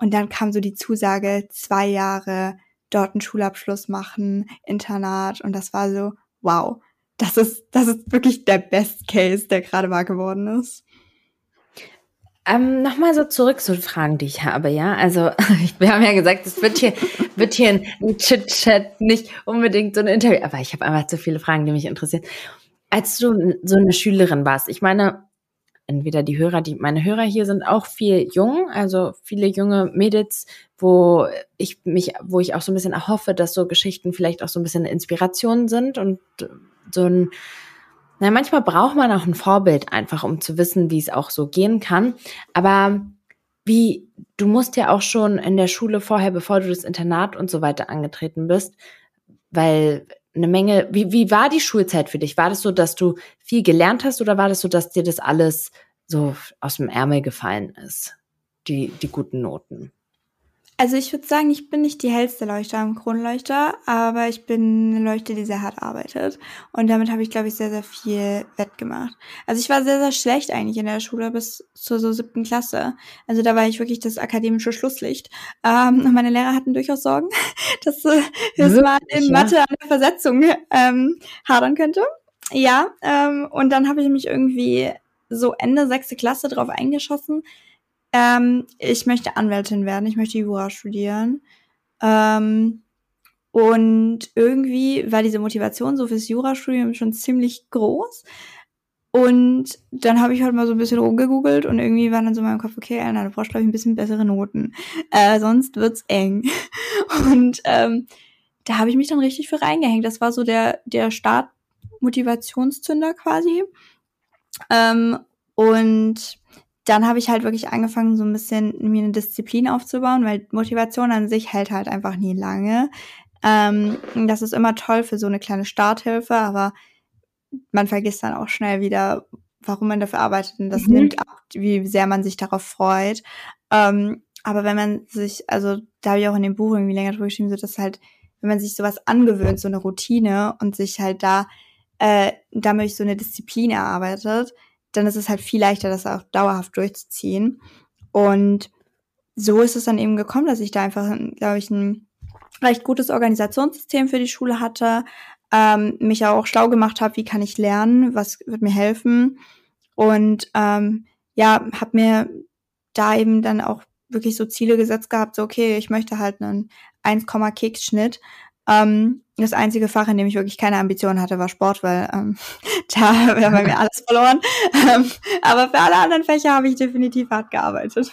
Und dann kam so die Zusage, zwei Jahre dort einen Schulabschluss machen, Internat. Und das war so, wow, das ist, das ist wirklich der Best Case, der gerade wahr geworden ist. Ähm, Nochmal so zurück zu Fragen, die ich habe, ja. Also wir haben ja gesagt, es wird hier, wird hier ein Chit-Chat, nicht unbedingt so ein Interview, aber ich habe einfach zu viele Fragen, die mich interessieren. Als du so eine Schülerin warst, ich meine, entweder die Hörer, die meine Hörer hier sind auch viel jung, also viele junge Mädels, wo ich mich, wo ich auch so ein bisschen erhoffe, dass so Geschichten vielleicht auch so ein bisschen Inspiration sind und so ein na, manchmal braucht man auch ein Vorbild einfach, um zu wissen, wie es auch so gehen kann. Aber wie, du musst ja auch schon in der Schule vorher, bevor du das Internat und so weiter angetreten bist, weil eine Menge, wie, wie war die Schulzeit für dich? War das so, dass du viel gelernt hast oder war das so, dass dir das alles so aus dem Ärmel gefallen ist? Die, die guten Noten? Also ich würde sagen, ich bin nicht die hellste Leuchte am Kronleuchter, aber ich bin eine Leuchte, die sehr hart arbeitet. Und damit habe ich, glaube ich, sehr, sehr viel wettgemacht. Also ich war sehr, sehr schlecht eigentlich in der Schule bis zur so siebten Klasse. Also da war ich wirklich das akademische Schlusslicht. Ähm, meine Lehrer hatten durchaus Sorgen, dass äh, das mal in Mathe an der Versetzung ähm, hadern könnte. Ja, ähm, und dann habe ich mich irgendwie so Ende sechste Klasse drauf eingeschossen, ähm, ich möchte Anwältin werden, ich möchte Jura studieren. Ähm, Und irgendwie war diese Motivation so fürs Jurastudium schon ziemlich groß. Und dann habe ich halt mal so ein bisschen rumgegoogelt und irgendwie war dann so in meinem Kopf, okay, Anna, du brauchst, glaube ich, ein bisschen bessere Noten. Äh, sonst wird's eng. Und ähm, da habe ich mich dann richtig für reingehängt. Das war so der, der Start-Motivationszünder quasi. Ähm, und dann habe ich halt wirklich angefangen, so ein bisschen mir eine Disziplin aufzubauen, weil Motivation an sich hält halt einfach nie lange. Ähm, das ist immer toll für so eine kleine Starthilfe, aber man vergisst dann auch schnell wieder, warum man dafür arbeitet und das mhm. nimmt ab, wie sehr man sich darauf freut. Ähm, aber wenn man sich, also da habe ich auch in dem Buch irgendwie länger drüber geschrieben, so dass halt, wenn man sich sowas angewöhnt, so eine Routine und sich halt da äh, damit so eine Disziplin erarbeitet, dann ist es halt viel leichter, das auch dauerhaft durchzuziehen. Und so ist es dann eben gekommen, dass ich da einfach, glaube ich, ein recht gutes Organisationssystem für die Schule hatte, ähm, mich auch schlau gemacht habe, wie kann ich lernen, was wird mir helfen. Und ähm, ja, habe mir da eben dann auch wirklich so Ziele gesetzt gehabt, so okay, ich möchte halt einen 1, Keks Schnitt. Ähm, das einzige Fach, in dem ich wirklich keine Ambitionen hatte, war Sport, weil ähm, da bei mir alles verloren. Ähm, aber für alle anderen Fächer habe ich definitiv hart gearbeitet.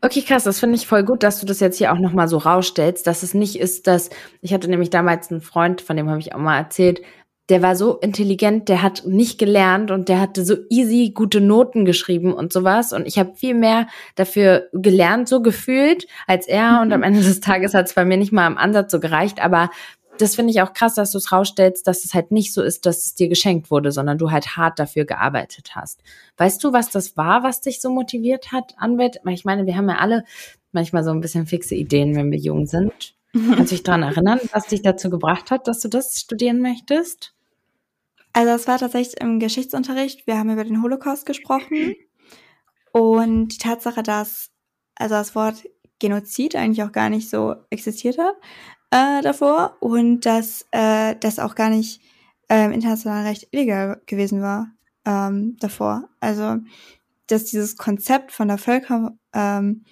Okay, krass, das finde ich voll gut, dass du das jetzt hier auch nochmal so rausstellst, dass es nicht ist, dass, ich hatte nämlich damals einen Freund, von dem habe ich auch mal erzählt, der war so intelligent, der hat nicht gelernt und der hatte so easy gute Noten geschrieben und sowas. Und ich habe viel mehr dafür gelernt, so gefühlt, als er. Und am mhm. Ende des Tages hat es bei mir nicht mal im Ansatz so gereicht. Aber das finde ich auch krass, dass du es rausstellst, dass es halt nicht so ist, dass es dir geschenkt wurde, sondern du halt hart dafür gearbeitet hast. Weißt du, was das war, was dich so motiviert hat, Anwalt? Ich meine, wir haben ja alle manchmal so ein bisschen fixe Ideen, wenn wir jung sind. Kannst du dich daran erinnern, was dich dazu gebracht hat, dass du das studieren möchtest? Also es war tatsächlich im Geschichtsunterricht. Wir haben über den Holocaust gesprochen und die Tatsache, dass also das Wort Genozid eigentlich auch gar nicht so existiert hat äh, davor und dass äh, das auch gar nicht äh, international Recht illegal gewesen war ähm, davor. Also dass dieses Konzept von der Völker ähm,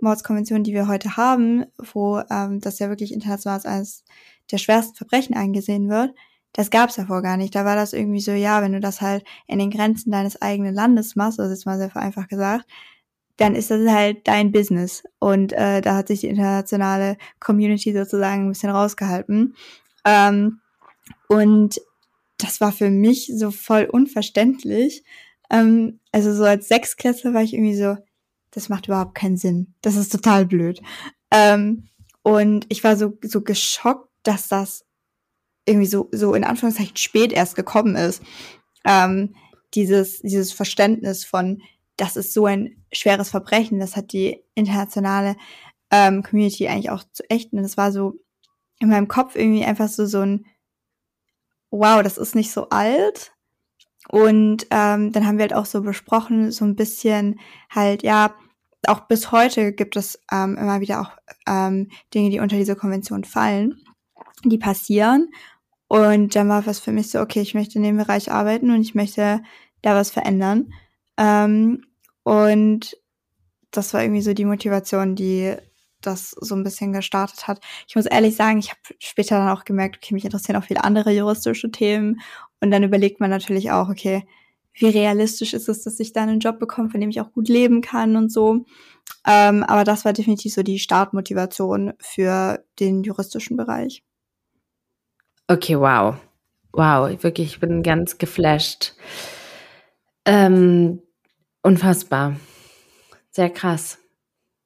die wir heute haben, wo ähm, das ja wirklich international als eines der schwersten Verbrechen eingesehen wird, das gab es davor gar nicht. Da war das irgendwie so, ja, wenn du das halt in den Grenzen deines eigenen Landes machst, also jetzt mal sehr vereinfacht gesagt, dann ist das halt dein Business. Und äh, da hat sich die internationale Community sozusagen ein bisschen rausgehalten. Ähm, und das war für mich so voll unverständlich. Ähm, also so als Sechsklässler war ich irgendwie so, das macht überhaupt keinen Sinn. Das ist total blöd. Ähm, und ich war so, so geschockt, dass das irgendwie so, so in Anführungszeichen spät erst gekommen ist. Ähm, dieses, dieses Verständnis von, das ist so ein schweres Verbrechen, das hat die internationale ähm, Community eigentlich auch zu ächten. Und es war so in meinem Kopf irgendwie einfach so, so ein, wow, das ist nicht so alt. Und ähm, dann haben wir halt auch so besprochen, so ein bisschen halt, ja, auch bis heute gibt es ähm, immer wieder auch ähm, Dinge, die unter diese Konvention fallen, die passieren. Und dann war was für mich so, okay, ich möchte in dem Bereich arbeiten und ich möchte da was verändern. Ähm, und das war irgendwie so die Motivation, die das so ein bisschen gestartet hat. Ich muss ehrlich sagen, ich habe später dann auch gemerkt, okay, mich interessieren auch viele andere juristische Themen. Und dann überlegt man natürlich auch, okay, wie realistisch ist es, dass ich da einen Job bekomme, von dem ich auch gut leben kann und so. Ähm, aber das war definitiv so die Startmotivation für den juristischen Bereich. Okay, wow. Wow, wirklich, ich bin ganz geflasht. Ähm, unfassbar. Sehr krass.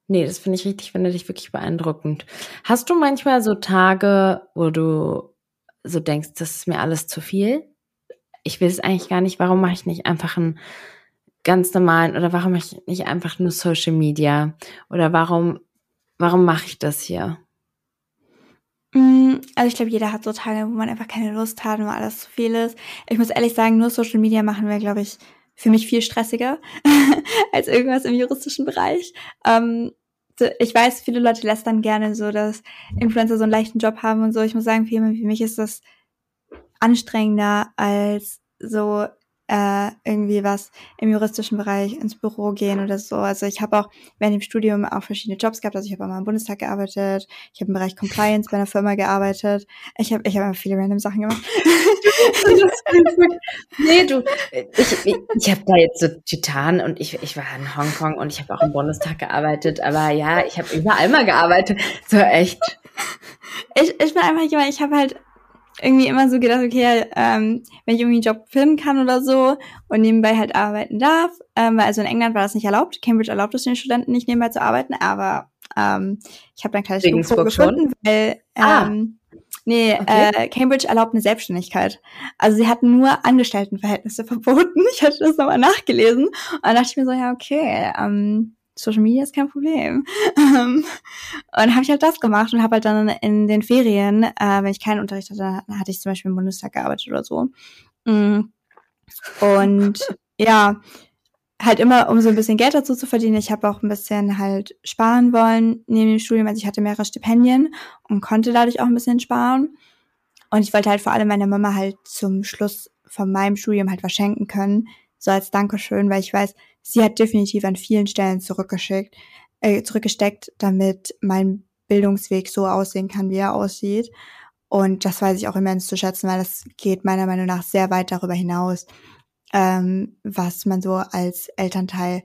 Nee, das finde ich richtig, finde dich wirklich beeindruckend. Hast du manchmal so Tage, wo du so denkst, das ist mir alles zu viel? Ich will es eigentlich gar nicht. Warum mache ich nicht einfach einen ganz normalen oder warum mache ich nicht einfach nur Social Media? Oder warum, warum mache ich das hier? Mm, also ich glaube, jeder hat so Tage, wo man einfach keine Lust hat und alles zu viel ist. Ich muss ehrlich sagen, nur Social Media machen wir, glaube ich, für mich viel stressiger als irgendwas im juristischen Bereich. Ähm, ich weiß, viele Leute lästern gerne so, dass Influencer so einen leichten Job haben und so. Ich muss sagen, für, für mich ist das anstrengender als so äh, irgendwie was im juristischen Bereich ins Büro gehen oder so. Also ich habe auch während dem Studium auch verschiedene Jobs gehabt. Also ich habe auch mal im Bundestag gearbeitet, ich habe im Bereich Compliance bei einer Firma gearbeitet. Ich habe ich hab viele random Sachen gemacht. nee, du, ich, ich, ich habe da jetzt so Titan und ich, ich war in Hongkong und ich habe auch im Bundestag gearbeitet. Aber ja, ich habe überall mal gearbeitet. So echt. Ich, ich bin einfach jemand, ich habe halt irgendwie immer so gedacht, okay, ähm, wenn ich irgendwie einen Job finden kann oder so und nebenbei halt arbeiten darf, ähm, also in England war das nicht erlaubt, Cambridge erlaubt es den Studenten nicht nebenbei zu arbeiten, aber ähm, ich habe dann Loophole gefunden, weil ah. ähm, ah. nee, okay. äh, Cambridge erlaubt eine Selbstständigkeit. Also sie hatten nur Angestelltenverhältnisse verboten. Ich hatte das nochmal nachgelesen und dann dachte ich mir so, ja, okay, ähm, Social Media ist kein Problem. Ähm, und dann habe ich halt das gemacht und habe halt dann in den Ferien, äh, wenn ich keinen Unterricht hatte, dann hatte ich zum Beispiel im Bundestag gearbeitet oder so. Mm. Und ja, halt immer, um so ein bisschen Geld dazu zu verdienen. Ich habe auch ein bisschen halt sparen wollen neben dem Studium. Also ich hatte mehrere Stipendien und konnte dadurch auch ein bisschen sparen. Und ich wollte halt vor allem meiner Mama halt zum Schluss von meinem Studium halt was schenken können, so als Dankeschön, weil ich weiß, sie hat definitiv an vielen Stellen zurückgeschickt, äh, zurückgesteckt, damit mein Bildungsweg so aussehen kann, wie er aussieht. Und das weiß ich auch immens zu schätzen, weil das geht meiner Meinung nach sehr weit darüber hinaus, ähm, was man so als Elternteil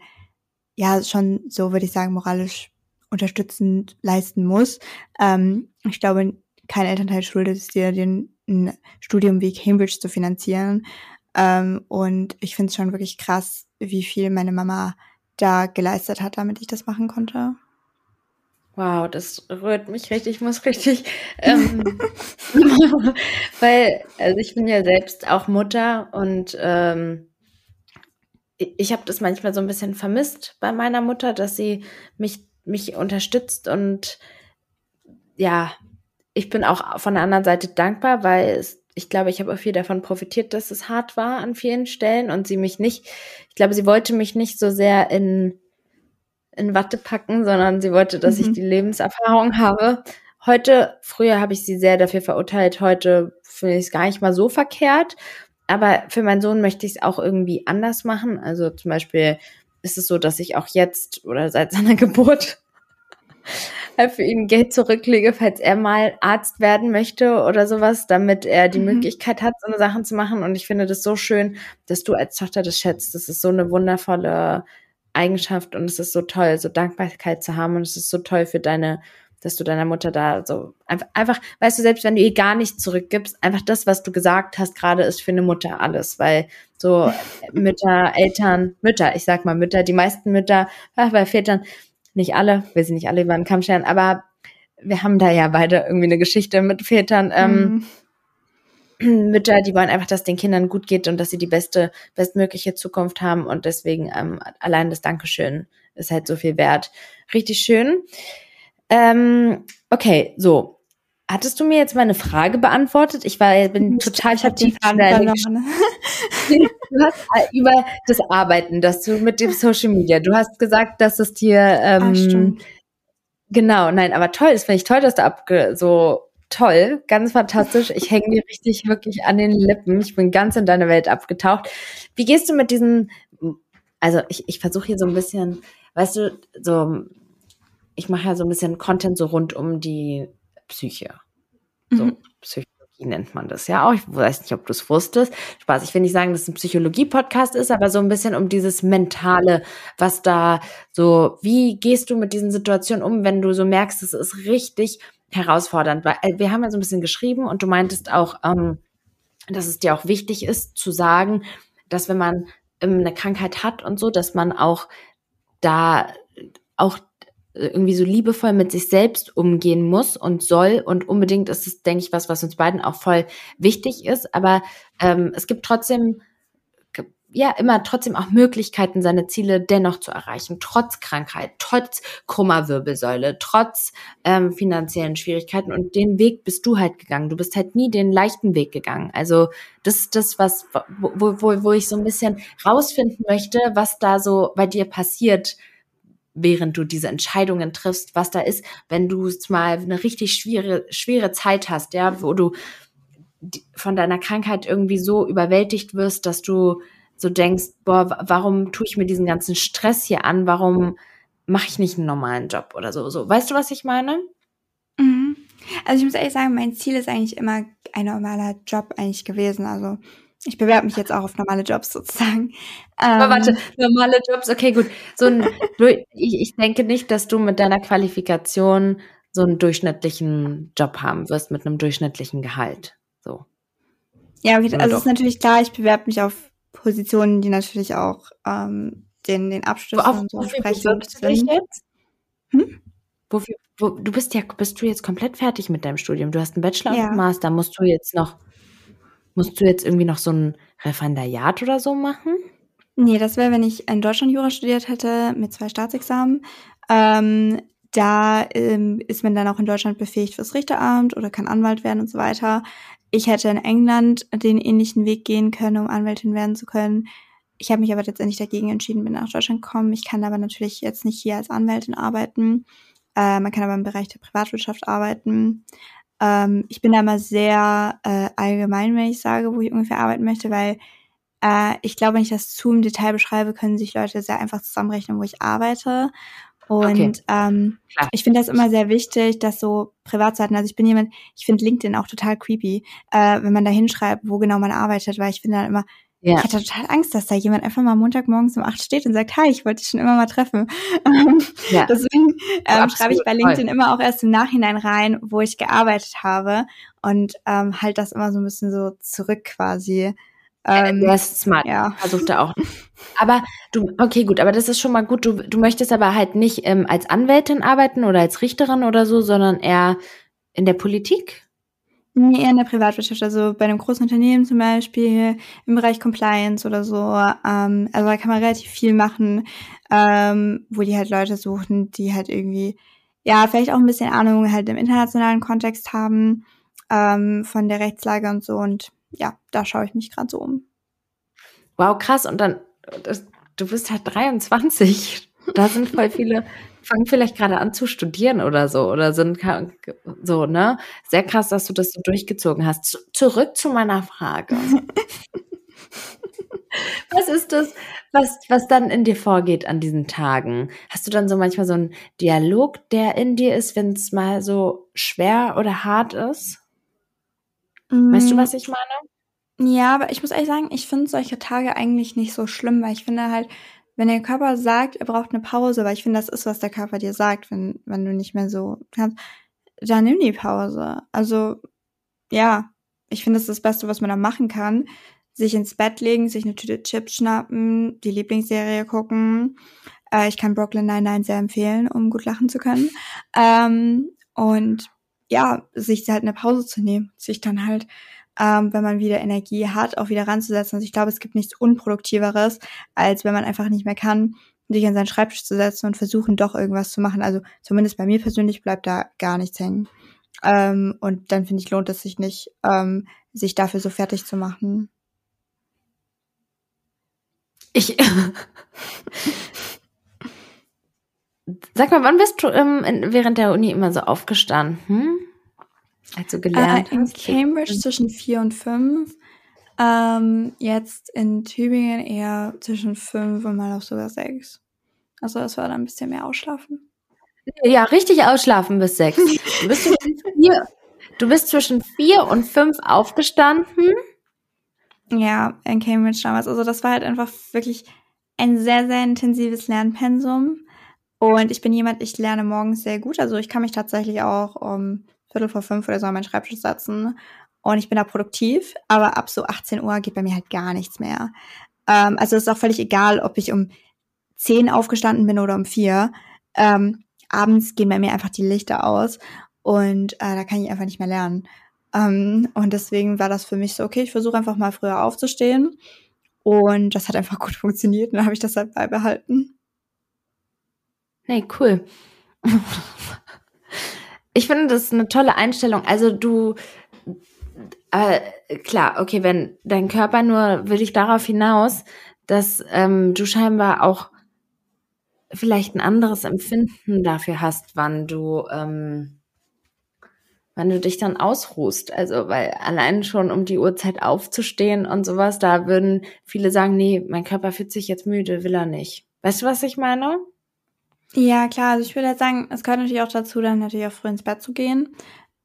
ja schon so, würde ich sagen, moralisch unterstützend leisten muss. Ähm, ich glaube, kein Elternteil schuldet es dir, den ein Studium wie Cambridge zu finanzieren. Ähm, und ich finde es schon wirklich krass, wie viel meine Mama da geleistet hat, damit ich das machen konnte. Wow, das rührt mich richtig, ich muss richtig, ähm, weil, also ich bin ja selbst auch Mutter und ähm, ich habe das manchmal so ein bisschen vermisst bei meiner Mutter, dass sie mich, mich unterstützt und ja, ich bin auch von der anderen Seite dankbar, weil es ich glaube, ich habe auch viel davon profitiert, dass es hart war an vielen Stellen und sie mich nicht, ich glaube, sie wollte mich nicht so sehr in, in Watte packen, sondern sie wollte, dass mhm. ich die Lebenserfahrung habe. Heute, früher habe ich sie sehr dafür verurteilt, heute finde ich es gar nicht mal so verkehrt. Aber für meinen Sohn möchte ich es auch irgendwie anders machen. Also zum Beispiel ist es so, dass ich auch jetzt oder seit seiner Geburt für ihn Geld zurücklege, falls er mal Arzt werden möchte oder sowas, damit er die mhm. Möglichkeit hat, so eine Sachen zu machen. Und ich finde das so schön, dass du als Tochter das schätzt. Das ist so eine wundervolle Eigenschaft und es ist so toll, so Dankbarkeit zu haben und es ist so toll für deine dass du deiner Mutter da so einfach, einfach, weißt du, selbst wenn du ihr gar nichts zurückgibst, einfach das, was du gesagt hast, gerade ist für eine Mutter alles, weil so Mütter, Eltern, Mütter, ich sag mal Mütter, die meisten Mütter, ach, bei Vätern, nicht alle, wir sind nicht alle über den Kamm scheren, aber wir haben da ja beide irgendwie eine Geschichte mit Vätern. Ähm, mhm. Mütter, die wollen einfach, dass den Kindern gut geht und dass sie die beste, bestmögliche Zukunft haben und deswegen ähm, allein das Dankeschön ist halt so viel wert. Richtig schön. Ähm, okay, so. Hattest du mir jetzt meine Frage beantwortet? Ich war, bin total vertieft in deine Du hast über das Arbeiten, dass du mit dem Social Media, du hast gesagt, dass es dir ähm, Ach, genau, nein, aber toll, das finde ich toll, dass du abge so toll, ganz fantastisch. Ich hänge dir richtig wirklich an den Lippen. Ich bin ganz in deine Welt abgetaucht. Wie gehst du mit diesen, also ich, ich versuche hier so ein bisschen, weißt du, so, ich mache ja so ein bisschen Content so rund um die Psyche. So, mhm. Psychologie nennt man das ja auch. Ich weiß nicht, ob du es wusstest. Spaß, ich will nicht sagen, dass es ein Psychologie-Podcast ist, aber so ein bisschen um dieses Mentale, was da so, wie gehst du mit diesen Situationen um, wenn du so merkst, es ist richtig herausfordernd? Weil äh, wir haben ja so ein bisschen geschrieben und du meintest auch, ähm, dass es dir auch wichtig ist zu sagen, dass wenn man ähm, eine Krankheit hat und so, dass man auch da auch irgendwie so liebevoll mit sich selbst umgehen muss und soll. Und unbedingt ist es, denke ich, was, was uns beiden auch voll wichtig ist. Aber ähm, es gibt trotzdem, ja, immer trotzdem auch Möglichkeiten, seine Ziele dennoch zu erreichen, trotz Krankheit, trotz krummer Wirbelsäule, trotz ähm, finanziellen Schwierigkeiten. Und den Weg bist du halt gegangen. Du bist halt nie den leichten Weg gegangen. Also das ist das, was, wo, wo, wo ich so ein bisschen rausfinden möchte, was da so bei dir passiert, während du diese Entscheidungen triffst, was da ist, wenn du mal eine richtig schwere, schwere Zeit hast, ja, wo du von deiner Krankheit irgendwie so überwältigt wirst, dass du so denkst, boah, warum tue ich mir diesen ganzen Stress hier an? Warum mache ich nicht einen normalen Job oder so? So, weißt du, was ich meine? Mhm. Also ich muss ehrlich sagen, mein Ziel ist eigentlich immer ein normaler Job eigentlich gewesen. Also ich bewerbe mich jetzt auch auf normale Jobs sozusagen. Aber ähm, warte, normale Jobs, okay, gut. So ein, ich, ich denke nicht, dass du mit deiner Qualifikation so einen durchschnittlichen Job haben wirst mit einem durchschnittlichen Gehalt. So. Ja, okay, also es ist natürlich klar, ich bewerbe mich auf Positionen, die natürlich auch ähm, den, den Abschluss auf, und so sprechen. Du dich jetzt? Hm? Wofür, wo, du bist ja, bist du jetzt komplett fertig mit deinem Studium? Du hast einen Bachelor ja. und einen Master. Musst du jetzt noch, musst du jetzt irgendwie noch so ein Referendariat oder so machen? Nee, das wäre, wenn ich in Deutschland Jura studiert hätte mit zwei Staatsexamen. Ähm, da ähm, ist man dann auch in Deutschland befähigt fürs Richteramt oder kann Anwalt werden und so weiter. Ich hätte in England den ähnlichen Weg gehen können, um Anwältin werden zu können. Ich habe mich aber letztendlich dagegen entschieden, bin nach Deutschland gekommen. Ich kann aber natürlich jetzt nicht hier als Anwältin arbeiten. Äh, man kann aber im Bereich der Privatwirtschaft arbeiten. Ähm, ich bin da mal sehr äh, allgemein, wenn ich sage, wo ich ungefähr arbeiten möchte, weil äh, ich glaube, wenn ich das zu im Detail beschreibe, können sich Leute sehr einfach zusammenrechnen, wo ich arbeite. Und okay. ähm, ich finde das immer sehr wichtig, dass so Privatseiten, also ich bin jemand, ich finde LinkedIn auch total creepy, äh, wenn man da hinschreibt, wo genau man arbeitet, weil ich finde dann immer, ja. ich hatte total Angst, dass da jemand einfach mal Montagmorgens um acht steht und sagt, hi, ich wollte dich schon immer mal treffen. ja. Deswegen ähm, schreibe ich bei LinkedIn toll. immer auch erst im Nachhinein rein, wo ich gearbeitet habe und ähm, halt das immer so ein bisschen so zurück quasi. Ähm, der ist smart. Ja. Versucht er auch. Aber du, okay, gut, aber das ist schon mal gut. Du, du möchtest aber halt nicht ähm, als Anwältin arbeiten oder als Richterin oder so, sondern eher in der Politik? Nee, eher in der Privatwirtschaft, also bei einem großen Unternehmen zum Beispiel, im Bereich Compliance oder so. Ähm, also da kann man relativ viel machen, ähm, wo die halt Leute suchen, die halt irgendwie, ja, vielleicht auch ein bisschen Ahnung halt im internationalen Kontext haben, ähm, von der Rechtslage und so. Und ja, da schaue ich mich gerade so um. Wow, krass. Und dann, das, du bist halt 23. Da sind voll viele, fangen vielleicht gerade an zu studieren oder so, oder sind so, ne? Sehr krass, dass du das so durchgezogen hast. Zurück zu meiner Frage. was ist das, was, was dann in dir vorgeht an diesen Tagen? Hast du dann so manchmal so einen Dialog, der in dir ist, wenn es mal so schwer oder hart ist? Weißt du, mm. was ich meine? Ja, aber ich muss ehrlich sagen, ich finde solche Tage eigentlich nicht so schlimm, weil ich finde halt, wenn der Körper sagt, er braucht eine Pause, weil ich finde, das ist, was der Körper dir sagt, wenn, wenn du nicht mehr so kannst, dann nimm die Pause. Also, ja, ich finde, das ist das Beste, was man da machen kann. Sich ins Bett legen, sich eine Tüte Chips schnappen, die Lieblingsserie gucken. Äh, ich kann Brooklyn Nine-Nine sehr empfehlen, um gut lachen zu können. Ähm, und ja, sich halt eine Pause zu nehmen, sich dann halt, ähm, wenn man wieder Energie hat, auch wieder ranzusetzen. Also ich glaube, es gibt nichts Unproduktiveres, als wenn man einfach nicht mehr kann, sich an seinen Schreibtisch zu setzen und versuchen, doch irgendwas zu machen. Also zumindest bei mir persönlich bleibt da gar nichts hängen. Ähm, und dann finde ich, lohnt es sich nicht, ähm, sich dafür so fertig zu machen. Ich. Sag mal, wann bist du ähm, während der Uni immer so aufgestanden? Als du gelernt äh, in Cambridge zwischen vier und fünf. Ähm, jetzt in Tübingen eher zwischen fünf und mal auch sogar sechs. Also das war dann ein bisschen mehr ausschlafen. Ja, richtig ausschlafen bis sechs. Du bist zwischen vier, du bist zwischen vier und fünf aufgestanden. Ja, in Cambridge damals. Also das war halt einfach wirklich ein sehr, sehr intensives Lernpensum. Und ich bin jemand, ich lerne morgens sehr gut. Also ich kann mich tatsächlich auch um Viertel vor fünf oder so an meinen Schreibtisch setzen. Und ich bin da produktiv. Aber ab so 18 Uhr geht bei mir halt gar nichts mehr. Ähm, also es ist auch völlig egal, ob ich um 10 aufgestanden bin oder um 4. Ähm, abends gehen bei mir einfach die Lichter aus. Und äh, da kann ich einfach nicht mehr lernen. Ähm, und deswegen war das für mich so, okay, ich versuche einfach mal früher aufzustehen. Und das hat einfach gut funktioniert. Und dann habe ich das halt beibehalten. Nee, cool. Ich finde das eine tolle Einstellung. Also du, äh, klar, okay, wenn dein Körper nur, will ich darauf hinaus, dass ähm, du scheinbar auch vielleicht ein anderes Empfinden dafür hast, wann du, ähm, wann du dich dann ausruhst. Also, weil allein schon um die Uhrzeit aufzustehen und sowas, da würden viele sagen, nee, mein Körper fühlt sich jetzt müde, will er nicht. Weißt du, was ich meine? Ja, klar. Also ich würde jetzt sagen, es gehört natürlich auch dazu, dann natürlich auch früh ins Bett zu gehen.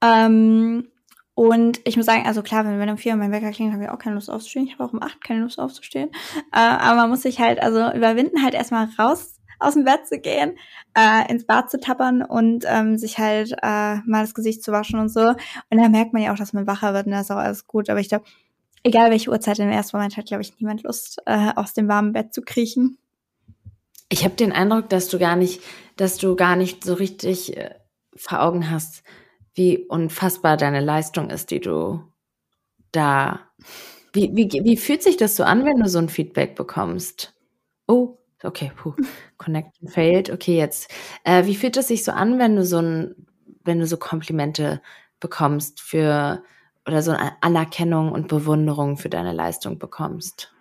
Ähm, und ich muss sagen, also klar, wenn, wenn um vier Uhr mein Wecker klingt, habe ich auch keine Lust aufzustehen. Ich habe auch um acht keine Lust aufzustehen. Äh, aber man muss sich halt also überwinden, halt erstmal raus aus dem Bett zu gehen, äh, ins Bad zu tappern und ähm, sich halt äh, mal das Gesicht zu waschen und so. Und dann merkt man ja auch, dass man wacher wird und das ist auch alles gut. Aber ich glaube, egal welche Uhrzeit im ersten Moment hat, glaube ich, niemand Lust, äh, aus dem warmen Bett zu kriechen. Ich habe den Eindruck, dass du gar nicht, dass du gar nicht so richtig äh, vor Augen hast, wie unfassbar deine Leistung ist, die du da. Wie, wie, wie fühlt sich das so an, wenn du so ein Feedback bekommst? Oh, okay, puh, Connection failed. Okay, jetzt. Äh, wie fühlt es sich so an, wenn du so ein, wenn du so Komplimente bekommst für oder so eine Anerkennung und Bewunderung für deine Leistung bekommst?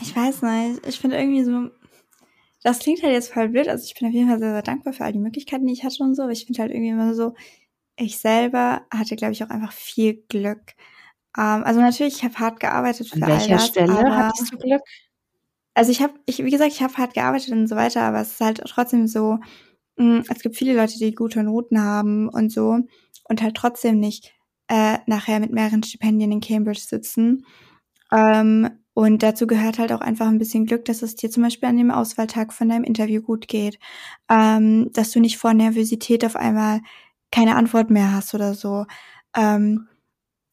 Ich weiß nicht. Ich finde irgendwie so, das klingt halt jetzt voll blöd. Also ich bin auf jeden Fall sehr, sehr dankbar für all die Möglichkeiten, die ich hatte und so. Aber ich finde halt irgendwie immer so, ich selber hatte, glaube ich, auch einfach viel Glück. Ähm, also natürlich, ich habe hart gearbeitet für An welcher all das, Stelle hattest du Glück? Also ich habe, ich, wie gesagt, ich habe hart gearbeitet und so weiter, aber es ist halt trotzdem so, mh, mm, es gibt viele Leute, die gute Noten haben und so und halt trotzdem nicht äh, nachher mit mehreren Stipendien in Cambridge sitzen. Ähm, und dazu gehört halt auch einfach ein bisschen Glück, dass es dir zum Beispiel an dem Auswahltag von deinem Interview gut geht. Ähm, dass du nicht vor Nervosität auf einmal keine Antwort mehr hast oder so. Ähm,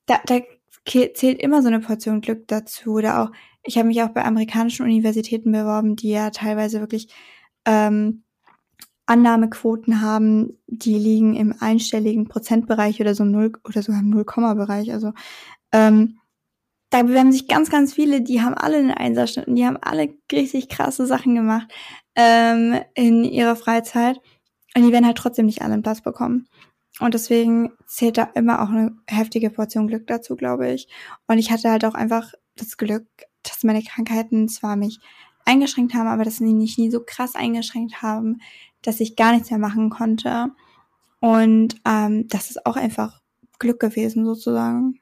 da, da zählt immer so eine Portion Glück dazu. Oder auch, ich habe mich auch bei amerikanischen Universitäten beworben, die ja teilweise wirklich ähm, Annahmequoten haben, die liegen im einstelligen Prozentbereich oder so Null oder sogar im Nullkomma-Bereich. Also ähm, da bewerben sich ganz, ganz viele, die haben alle einen Einserschnitt und die haben alle richtig krasse Sachen gemacht ähm, in ihrer Freizeit. Und die werden halt trotzdem nicht alle einen Platz bekommen. Und deswegen zählt da immer auch eine heftige Portion Glück dazu, glaube ich. Und ich hatte halt auch einfach das Glück, dass meine Krankheiten zwar mich eingeschränkt haben, aber dass sie mich nie so krass eingeschränkt haben, dass ich gar nichts mehr machen konnte. Und ähm, das ist auch einfach Glück gewesen, sozusagen.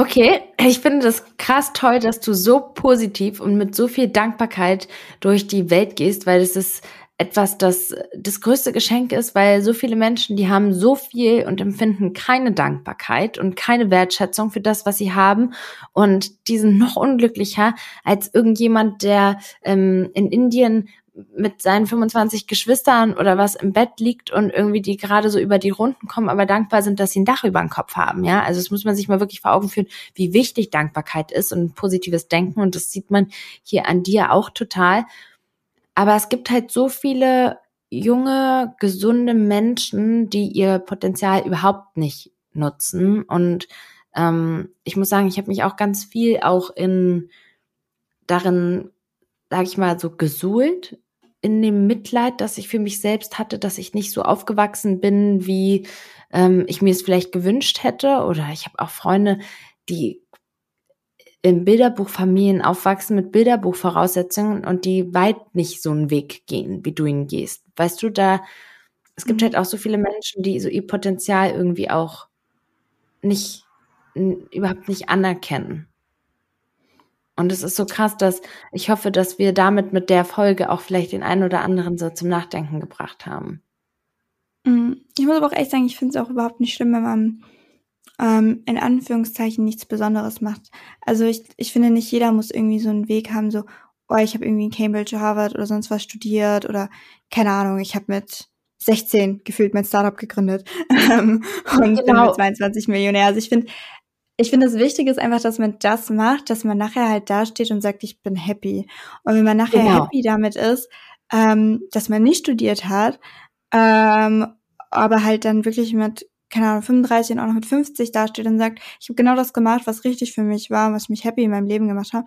Okay, ich finde das krass toll, dass du so positiv und mit so viel Dankbarkeit durch die Welt gehst, weil das ist etwas, das das größte Geschenk ist, weil so viele Menschen, die haben so viel und empfinden keine Dankbarkeit und keine Wertschätzung für das, was sie haben. Und die sind noch unglücklicher als irgendjemand, der ähm, in Indien mit seinen 25 Geschwistern oder was im Bett liegt und irgendwie die gerade so über die Runden kommen, aber dankbar sind, dass sie ein Dach über dem Kopf haben, ja. Also das muss man sich mal wirklich vor Augen führen, wie wichtig Dankbarkeit ist und positives Denken und das sieht man hier an dir auch total. Aber es gibt halt so viele junge, gesunde Menschen, die ihr Potenzial überhaupt nicht nutzen und ähm, ich muss sagen, ich habe mich auch ganz viel auch in darin sage ich mal, so gesuhlt in dem Mitleid, das ich für mich selbst hatte, dass ich nicht so aufgewachsen bin, wie ähm, ich mir es vielleicht gewünscht hätte. Oder ich habe auch Freunde, die in Bilderbuchfamilien aufwachsen mit Bilderbuchvoraussetzungen und die weit nicht so einen Weg gehen, wie du ihn gehst. Weißt du, da, es gibt mhm. halt auch so viele Menschen, die so ihr Potenzial irgendwie auch nicht, überhaupt nicht anerkennen. Und es ist so krass, dass ich hoffe, dass wir damit mit der Folge auch vielleicht den einen oder anderen so zum Nachdenken gebracht haben. Mm, ich muss aber auch echt sagen, ich finde es auch überhaupt nicht schlimm, wenn man ähm, in Anführungszeichen nichts Besonderes macht. Also ich, ich finde, nicht jeder muss irgendwie so einen Weg haben, so, oh, ich habe irgendwie in Cambridge, Harvard oder sonst was studiert oder keine Ahnung, ich habe mit 16 gefühlt mein Startup gegründet und genau. bin mit 22 Millionär. Also ich finde, ich finde, das Wichtige ist einfach, dass man das macht, dass man nachher halt dasteht und sagt, ich bin happy. Und wenn man nachher genau. happy damit ist, ähm, dass man nicht studiert hat, ähm, aber halt dann wirklich mit, keine Ahnung, 35 und auch noch mit 50 dasteht und sagt, ich habe genau das gemacht, was richtig für mich war, was mich happy in meinem Leben gemacht hat,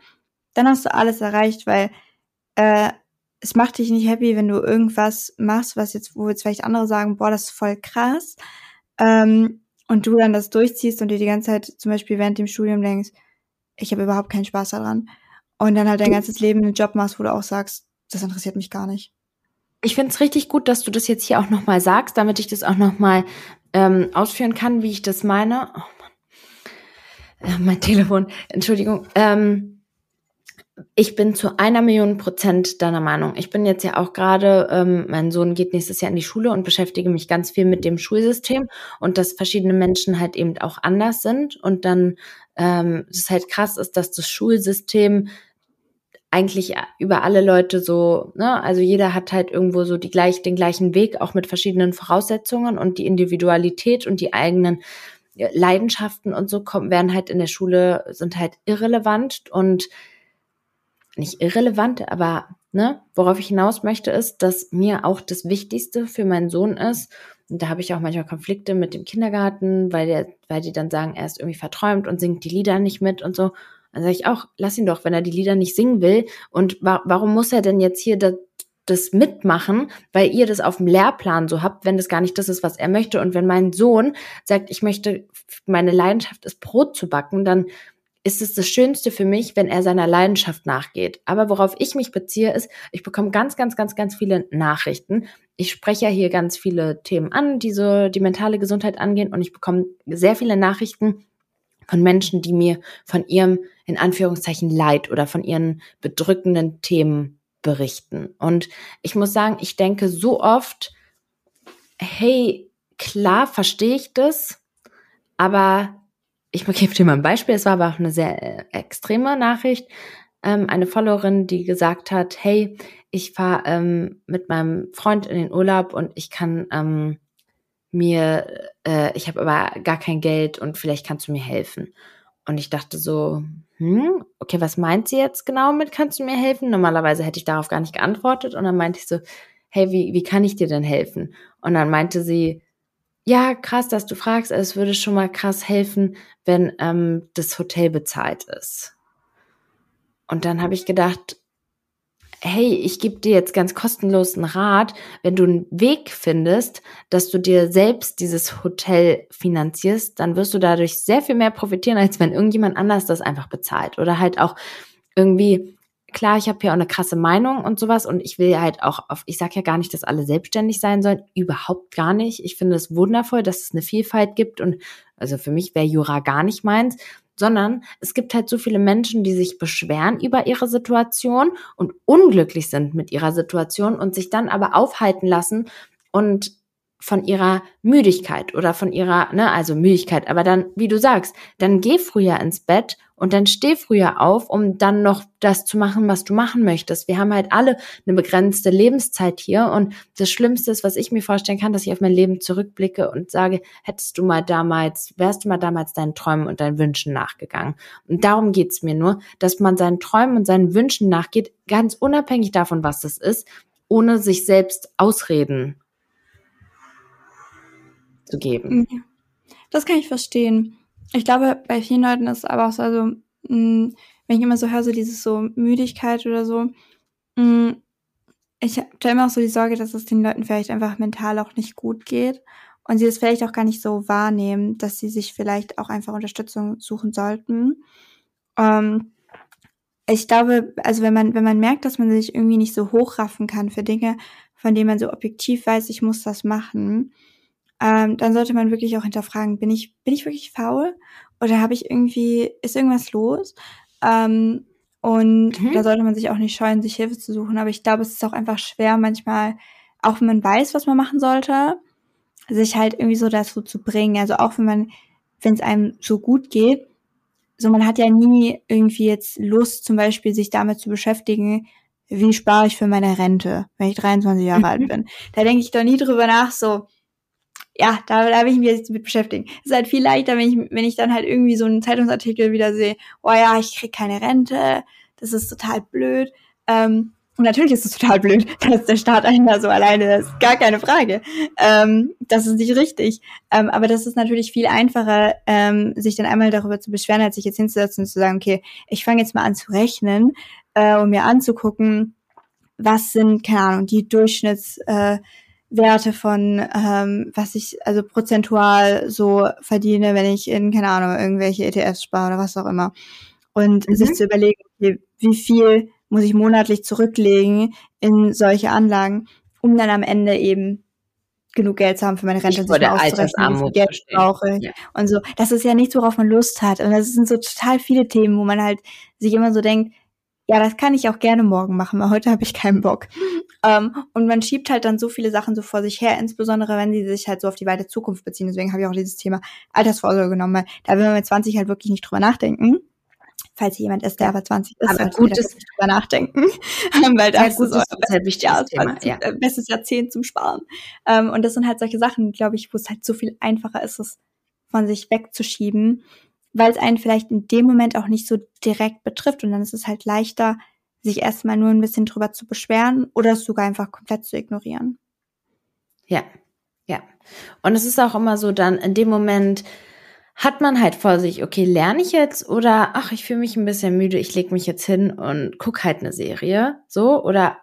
dann hast du alles erreicht, weil äh, es macht dich nicht happy, wenn du irgendwas machst, was jetzt, wo jetzt vielleicht andere sagen, boah, das ist voll krass. Ähm, und du dann das durchziehst und dir die ganze Zeit zum Beispiel während dem Studium denkst, ich habe überhaupt keinen Spaß daran. Und dann halt dein ganzes Leben einen Job machst, wo du auch sagst, das interessiert mich gar nicht. ich finde es richtig gut, dass du das jetzt hier auch nochmal sagst, damit ich das auch nochmal ähm, ausführen kann, wie ich das meine. Oh Mann. Äh, mein Telefon, Entschuldigung. Ähm, ich bin zu einer Million Prozent deiner Meinung. Ich bin jetzt ja auch gerade, ähm, mein Sohn geht nächstes Jahr in die Schule und beschäftige mich ganz viel mit dem Schulsystem und dass verschiedene Menschen halt eben auch anders sind und dann ähm, es halt krass ist, dass das Schulsystem eigentlich über alle Leute so, ne, also jeder hat halt irgendwo so die gleich, den gleichen Weg, auch mit verschiedenen Voraussetzungen und die Individualität und die eigenen Leidenschaften und so kommen, werden halt in der Schule, sind halt irrelevant und nicht irrelevant, aber ne, worauf ich hinaus möchte, ist, dass mir auch das Wichtigste für meinen Sohn ist. Und da habe ich auch manchmal Konflikte mit dem Kindergarten, weil der, weil die dann sagen, er ist irgendwie verträumt und singt die Lieder nicht mit und so. Dann sage ich auch, lass ihn doch, wenn er die Lieder nicht singen will. Und wa warum muss er denn jetzt hier das, das mitmachen, weil ihr das auf dem Lehrplan so habt, wenn das gar nicht das ist, was er möchte. Und wenn mein Sohn sagt, ich möchte, meine Leidenschaft ist Brot zu backen, dann ist es das Schönste für mich, wenn er seiner Leidenschaft nachgeht. Aber worauf ich mich beziehe, ist, ich bekomme ganz, ganz, ganz, ganz viele Nachrichten. Ich spreche ja hier ganz viele Themen an, die so die mentale Gesundheit angehen und ich bekomme sehr viele Nachrichten von Menschen, die mir von ihrem, in Anführungszeichen, Leid oder von ihren bedrückenden Themen berichten. Und ich muss sagen, ich denke so oft, hey, klar verstehe ich das, aber ich gebe dir mal ein Beispiel, es war aber auch eine sehr äh, extreme Nachricht. Ähm, eine Followerin, die gesagt hat, hey, ich fahre ähm, mit meinem Freund in den Urlaub und ich kann ähm, mir, äh, ich habe aber gar kein Geld und vielleicht kannst du mir helfen. Und ich dachte so, hm, okay, was meint sie jetzt genau mit, kannst du mir helfen? Normalerweise hätte ich darauf gar nicht geantwortet. Und dann meinte ich so, hey, wie, wie kann ich dir denn helfen? Und dann meinte sie, ja, krass, dass du fragst, es würde schon mal krass helfen, wenn ähm, das Hotel bezahlt ist. Und dann habe ich gedacht, hey, ich gebe dir jetzt ganz kostenlos einen Rat, wenn du einen Weg findest, dass du dir selbst dieses Hotel finanzierst, dann wirst du dadurch sehr viel mehr profitieren, als wenn irgendjemand anders das einfach bezahlt. Oder halt auch irgendwie, klar, ich habe ja auch eine krasse Meinung und sowas und ich will halt auch auf, ich sage ja gar nicht, dass alle selbstständig sein sollen, überhaupt gar nicht. Ich finde es wundervoll, dass es eine Vielfalt gibt und also für mich wäre Jura gar nicht meins sondern es gibt halt so viele Menschen, die sich beschweren über ihre Situation und unglücklich sind mit ihrer Situation und sich dann aber aufhalten lassen und von ihrer Müdigkeit oder von ihrer, ne, also Müdigkeit, aber dann, wie du sagst, dann geh früher ins Bett und dann steh früher auf, um dann noch das zu machen, was du machen möchtest. Wir haben halt alle eine begrenzte Lebenszeit hier und das Schlimmste ist, was ich mir vorstellen kann, dass ich auf mein Leben zurückblicke und sage, hättest du mal damals, wärst du mal damals deinen Träumen und deinen Wünschen nachgegangen. Und darum geht's mir nur, dass man seinen Träumen und seinen Wünschen nachgeht, ganz unabhängig davon, was das ist, ohne sich selbst Ausreden zu geben. Das kann ich verstehen. Ich glaube, bei vielen Leuten ist es aber auch so, also, mm, wenn ich immer so höre, so dieses so Müdigkeit oder so, mm, ich habe da immer auch so die Sorge, dass es den Leuten vielleicht einfach mental auch nicht gut geht und sie das vielleicht auch gar nicht so wahrnehmen, dass sie sich vielleicht auch einfach Unterstützung suchen sollten. Ähm, ich glaube, also wenn man, wenn man merkt, dass man sich irgendwie nicht so hochraffen kann für Dinge, von denen man so objektiv weiß, ich muss das machen, ähm, dann sollte man wirklich auch hinterfragen, bin ich, bin ich wirklich faul? Oder habe ich irgendwie, ist irgendwas los? Ähm, und mhm. da sollte man sich auch nicht scheuen, sich Hilfe zu suchen. Aber ich glaube, es ist auch einfach schwer, manchmal, auch wenn man weiß, was man machen sollte, sich halt irgendwie so dazu zu bringen. Also auch wenn man, wenn es einem so gut geht, so man hat ja nie irgendwie jetzt Lust, zum Beispiel sich damit zu beschäftigen, wie spare ich für meine Rente, wenn ich 23 Jahre alt bin. Da denke ich doch nie drüber nach, so, ja, da, da will ich mich jetzt mit beschäftigen. Es ist halt viel leichter, wenn ich, wenn ich dann halt irgendwie so einen Zeitungsartikel wieder sehe, oh ja, ich krieg keine Rente, das ist total blöd. Ähm, und natürlich ist es total blöd, dass der Staat einen da so alleine ist. Gar keine Frage. Ähm, das ist nicht richtig. Ähm, aber das ist natürlich viel einfacher, ähm, sich dann einmal darüber zu beschweren, als sich jetzt hinzusetzen und zu sagen, okay, ich fange jetzt mal an zu rechnen, äh, um mir anzugucken, was sind, keine Ahnung, die Durchschnitts, äh, Werte von, ähm, was ich also prozentual so verdiene, wenn ich in, keine Ahnung, irgendwelche ETFs spare oder was auch immer. Und mhm. sich zu überlegen, okay, wie viel muss ich monatlich zurücklegen in solche Anlagen. um dann am Ende eben genug Geld zu haben für meine Rente und sich mal auszurechnen, wie Geld brauche ja. und so. Das ist ja nichts, worauf man Lust hat. Und das sind so total viele Themen, wo man halt sich immer so denkt, ja, das kann ich auch gerne morgen machen, weil heute habe ich keinen Bock. Ähm, und man schiebt halt dann so viele Sachen so vor sich her, insbesondere wenn sie sich halt so auf die weite Zukunft beziehen. Deswegen habe ich auch dieses Thema Altersvorsorge genommen, weil da will man mit 20 halt wirklich nicht drüber nachdenken. Falls hier jemand ist, der aber 20 ist, aber gut ist nicht drüber nachdenken. weil das ist, ist halt wichtig. Ja, Thema, ja. bestes Jahrzehnt zum Sparen. Ähm, und das sind halt solche Sachen, glaube ich, wo es halt so viel einfacher ist, es von sich wegzuschieben weil es einen vielleicht in dem Moment auch nicht so direkt betrifft und dann ist es halt leichter, sich erstmal nur ein bisschen drüber zu beschweren oder es sogar einfach komplett zu ignorieren. Ja, ja. Und es ist auch immer so dann in dem Moment, hat man halt vor sich, okay, lerne ich jetzt oder ach, ich fühle mich ein bisschen müde, ich lege mich jetzt hin und guck halt eine Serie, so oder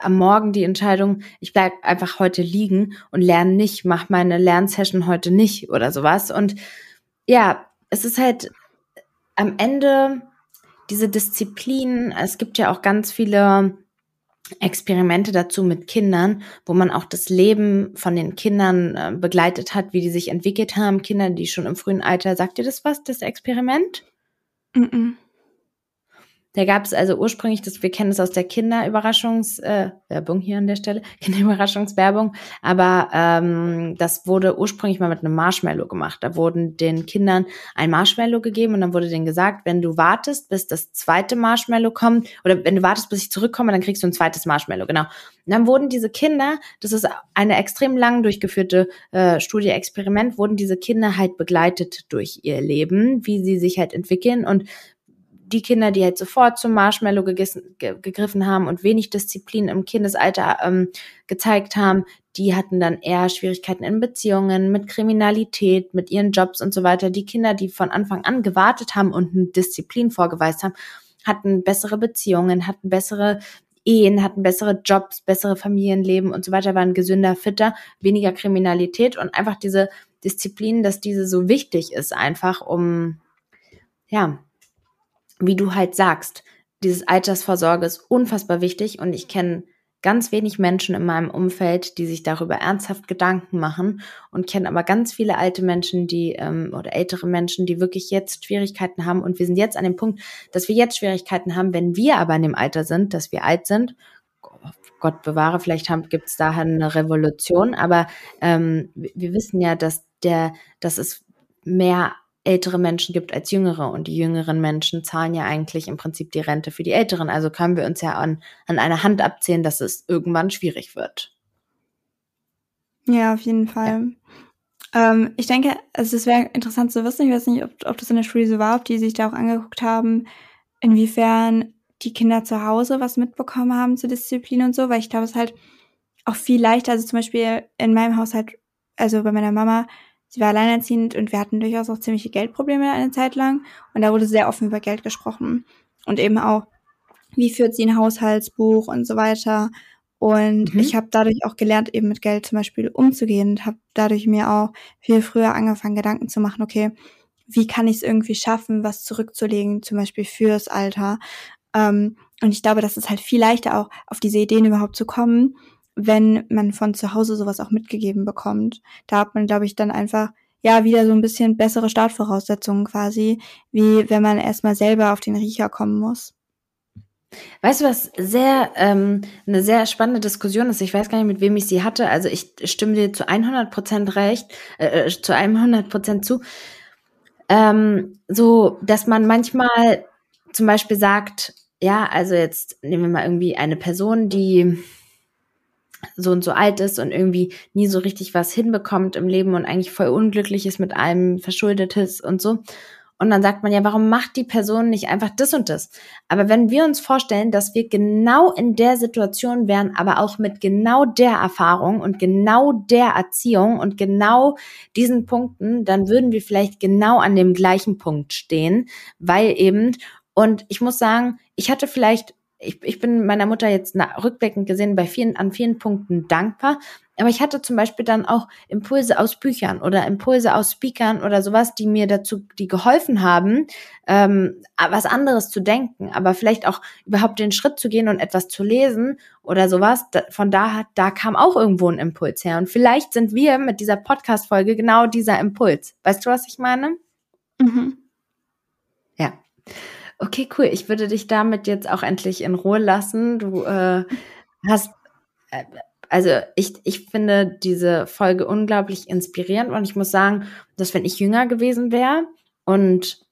am Morgen die Entscheidung, ich bleib einfach heute liegen und lerne nicht, mach meine Lernsession heute nicht oder sowas und ja, es ist halt am Ende diese Disziplin, es gibt ja auch ganz viele Experimente dazu mit Kindern, wo man auch das Leben von den Kindern äh, begleitet hat, wie die sich entwickelt haben. Kinder, die schon im frühen Alter, sagt ihr das was, das Experiment? Mm, -mm. Da gab es also ursprünglich, das, wir kennen es aus der Kinderüberraschungswerbung äh, hier an der Stelle, Kinderüberraschungswerbung, aber ähm, das wurde ursprünglich mal mit einem Marshmallow gemacht. Da wurden den Kindern ein Marshmallow gegeben und dann wurde denen gesagt, wenn du wartest, bis das zweite Marshmallow kommt, oder wenn du wartest, bis ich zurückkomme, dann kriegst du ein zweites Marshmallow, genau. Und dann wurden diese Kinder, das ist eine extrem lang durchgeführte äh, Studie, Experiment, wurden diese Kinder halt begleitet durch ihr Leben, wie sie sich halt entwickeln und die Kinder, die halt sofort zum Marshmallow gegessen, ge gegriffen haben und wenig Disziplin im Kindesalter ähm, gezeigt haben, die hatten dann eher Schwierigkeiten in Beziehungen, mit Kriminalität, mit ihren Jobs und so weiter. Die Kinder, die von Anfang an gewartet haben und eine Disziplin vorgeweist haben, hatten bessere Beziehungen, hatten bessere Ehen, hatten bessere Jobs, bessere Familienleben und so weiter, waren gesünder, fitter, weniger Kriminalität und einfach diese Disziplin, dass diese so wichtig ist, einfach um, ja, wie du halt sagst, dieses Altersvorsorge ist unfassbar wichtig und ich kenne ganz wenig Menschen in meinem Umfeld, die sich darüber ernsthaft Gedanken machen und kenne aber ganz viele alte Menschen, die ähm, oder ältere Menschen, die wirklich jetzt Schwierigkeiten haben und wir sind jetzt an dem Punkt, dass wir jetzt Schwierigkeiten haben, wenn wir aber in dem Alter sind, dass wir alt sind. Gott bewahre, vielleicht gibt es daher eine Revolution, aber ähm, wir wissen ja, dass der, dass es mehr ältere Menschen gibt als jüngere und die jüngeren Menschen zahlen ja eigentlich im Prinzip die Rente für die älteren. Also können wir uns ja an, an einer Hand abzählen, dass es irgendwann schwierig wird. Ja, auf jeden Fall. Ja. Ähm, ich denke, also es wäre interessant zu wissen, ich weiß nicht, ob, ob das in der Schule so war, ob die sich da auch angeguckt haben, inwiefern die Kinder zu Hause was mitbekommen haben zur Disziplin und so, weil ich glaube, es ist halt auch viel leichter, also zum Beispiel in meinem Haushalt, also bei meiner Mama, Sie war alleinerziehend und wir hatten durchaus auch ziemliche Geldprobleme eine Zeit lang. Und da wurde sehr offen über Geld gesprochen. Und eben auch, wie führt sie ein Haushaltsbuch und so weiter. Und mhm. ich habe dadurch auch gelernt, eben mit Geld zum Beispiel umzugehen und habe dadurch mir auch viel früher angefangen, Gedanken zu machen, okay, wie kann ich es irgendwie schaffen, was zurückzulegen, zum Beispiel fürs Alter. Ähm, und ich glaube, das ist halt viel leichter auch, auf diese Ideen überhaupt zu kommen, wenn man von zu Hause sowas auch mitgegeben bekommt. Da hat man, glaube ich, dann einfach ja wieder so ein bisschen bessere Startvoraussetzungen quasi, wie wenn man erstmal selber auf den Riecher kommen muss. Weißt du, was sehr ähm, eine sehr spannende Diskussion ist? Ich weiß gar nicht, mit wem ich sie hatte. Also ich stimme dir zu 100 Prozent recht, äh, äh zu 100 Prozent zu. Ähm, so, dass man manchmal zum Beispiel sagt, ja, also jetzt nehmen wir mal irgendwie eine Person, die so und so alt ist und irgendwie nie so richtig was hinbekommt im Leben und eigentlich voll unglücklich ist mit allem Verschuldetes und so. Und dann sagt man ja, warum macht die Person nicht einfach das und das? Aber wenn wir uns vorstellen, dass wir genau in der Situation wären, aber auch mit genau der Erfahrung und genau der Erziehung und genau diesen Punkten, dann würden wir vielleicht genau an dem gleichen Punkt stehen, weil eben, und ich muss sagen, ich hatte vielleicht ich, ich bin meiner Mutter jetzt nach, rückblickend gesehen bei vielen, an vielen Punkten dankbar. Aber ich hatte zum Beispiel dann auch Impulse aus Büchern oder Impulse aus Speakern oder sowas, die mir dazu, die geholfen haben, ähm, was anderes zu denken, aber vielleicht auch überhaupt den Schritt zu gehen und etwas zu lesen oder sowas. Von da, da kam auch irgendwo ein Impuls her. Und vielleicht sind wir mit dieser Podcast-Folge genau dieser Impuls. Weißt du, was ich meine? Mhm. Ja. Okay, cool. Ich würde dich damit jetzt auch endlich in Ruhe lassen. Du äh, hast, äh, also ich, ich finde diese Folge unglaublich inspirierend und ich muss sagen, dass wenn ich jünger gewesen wäre und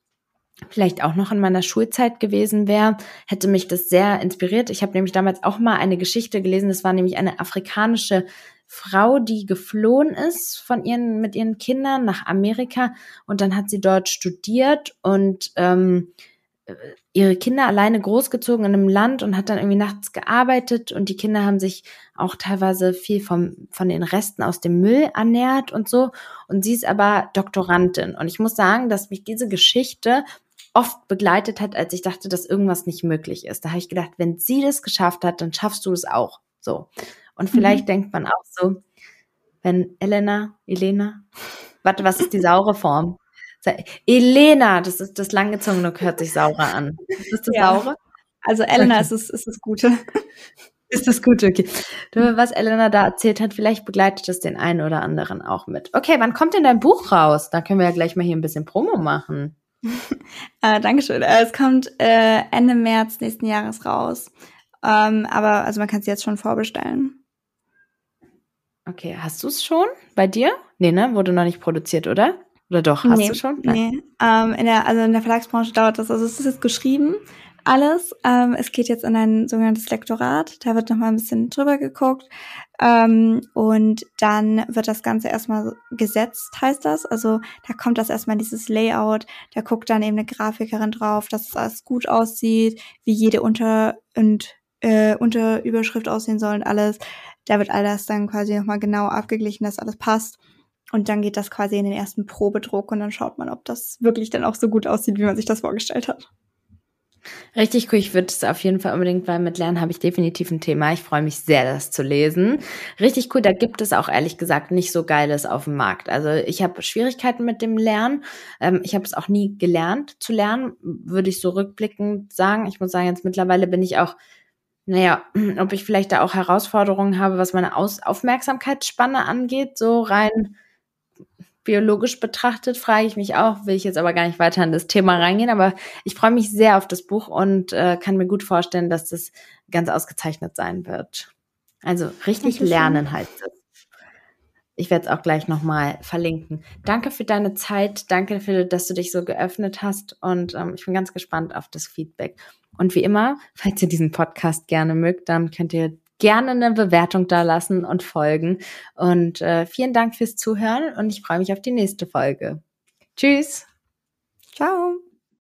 vielleicht auch noch in meiner Schulzeit gewesen wäre, hätte mich das sehr inspiriert. Ich habe nämlich damals auch mal eine Geschichte gelesen. Das war nämlich eine afrikanische Frau, die geflohen ist von ihren mit ihren Kindern nach Amerika und dann hat sie dort studiert und ähm, ihre Kinder alleine großgezogen in einem Land und hat dann irgendwie nachts gearbeitet und die Kinder haben sich auch teilweise viel vom, von den Resten aus dem Müll ernährt und so. Und sie ist aber Doktorandin. Und ich muss sagen, dass mich diese Geschichte oft begleitet hat, als ich dachte, dass irgendwas nicht möglich ist. Da habe ich gedacht, wenn sie das geschafft hat, dann schaffst du es auch. So. Und vielleicht mhm. denkt man auch so, wenn Elena, Elena, warte, was ist die saure Form? Elena, das ist das langgezogene, hört sich saurer an. Ist das das ja. saure? Also Elena okay. ist, es, ist das Gute. Ist das Gute, okay. Was Elena da erzählt hat, vielleicht begleitet es den einen oder anderen auch mit. Okay, wann kommt denn dein Buch raus? Da können wir ja gleich mal hier ein bisschen Promo machen. äh, Dankeschön. Es kommt äh, Ende März nächsten Jahres raus. Ähm, aber also man kann es jetzt schon vorbestellen. Okay, hast du es schon bei dir? Nee, ne? Wurde noch nicht produziert, oder? Oder doch, hast nee, du schon? Nein. Nee, ähm, in der, also in der Verlagsbranche dauert das, also es ist jetzt geschrieben, alles. Ähm, es geht jetzt in ein sogenanntes Lektorat, da wird nochmal ein bisschen drüber geguckt. Ähm, und dann wird das Ganze erstmal gesetzt, heißt das. Also da kommt das erstmal in dieses Layout, da guckt dann eben eine Grafikerin drauf, dass es alles gut aussieht, wie jede Unter- und äh, Unterüberschrift aussehen soll und alles. Da wird all das dann quasi nochmal genau abgeglichen, dass alles passt. Und dann geht das quasi in den ersten Probedruck und dann schaut man, ob das wirklich dann auch so gut aussieht, wie man sich das vorgestellt hat. Richtig cool. Ich würde es auf jeden Fall unbedingt, weil mit Lernen habe ich definitiv ein Thema. Ich freue mich sehr, das zu lesen. Richtig cool. Da gibt es auch ehrlich gesagt nicht so Geiles auf dem Markt. Also ich habe Schwierigkeiten mit dem Lernen. Ähm, ich habe es auch nie gelernt zu lernen, würde ich so rückblickend sagen. Ich muss sagen, jetzt mittlerweile bin ich auch naja, ob ich vielleicht da auch Herausforderungen habe, was meine Aus Aufmerksamkeitsspanne angeht, so rein biologisch betrachtet, frage ich mich auch, will ich jetzt aber gar nicht weiter in das Thema reingehen, aber ich freue mich sehr auf das Buch und äh, kann mir gut vorstellen, dass das ganz ausgezeichnet sein wird. Also richtig lernen heißt es. Ich werde es auch gleich nochmal verlinken. Danke für deine Zeit, danke für, dass du dich so geöffnet hast und ähm, ich bin ganz gespannt auf das Feedback. Und wie immer, falls ihr diesen Podcast gerne mögt, dann könnt ihr gerne eine Bewertung da lassen und folgen. Und äh, vielen Dank fürs Zuhören und ich freue mich auf die nächste Folge. Tschüss. Ciao.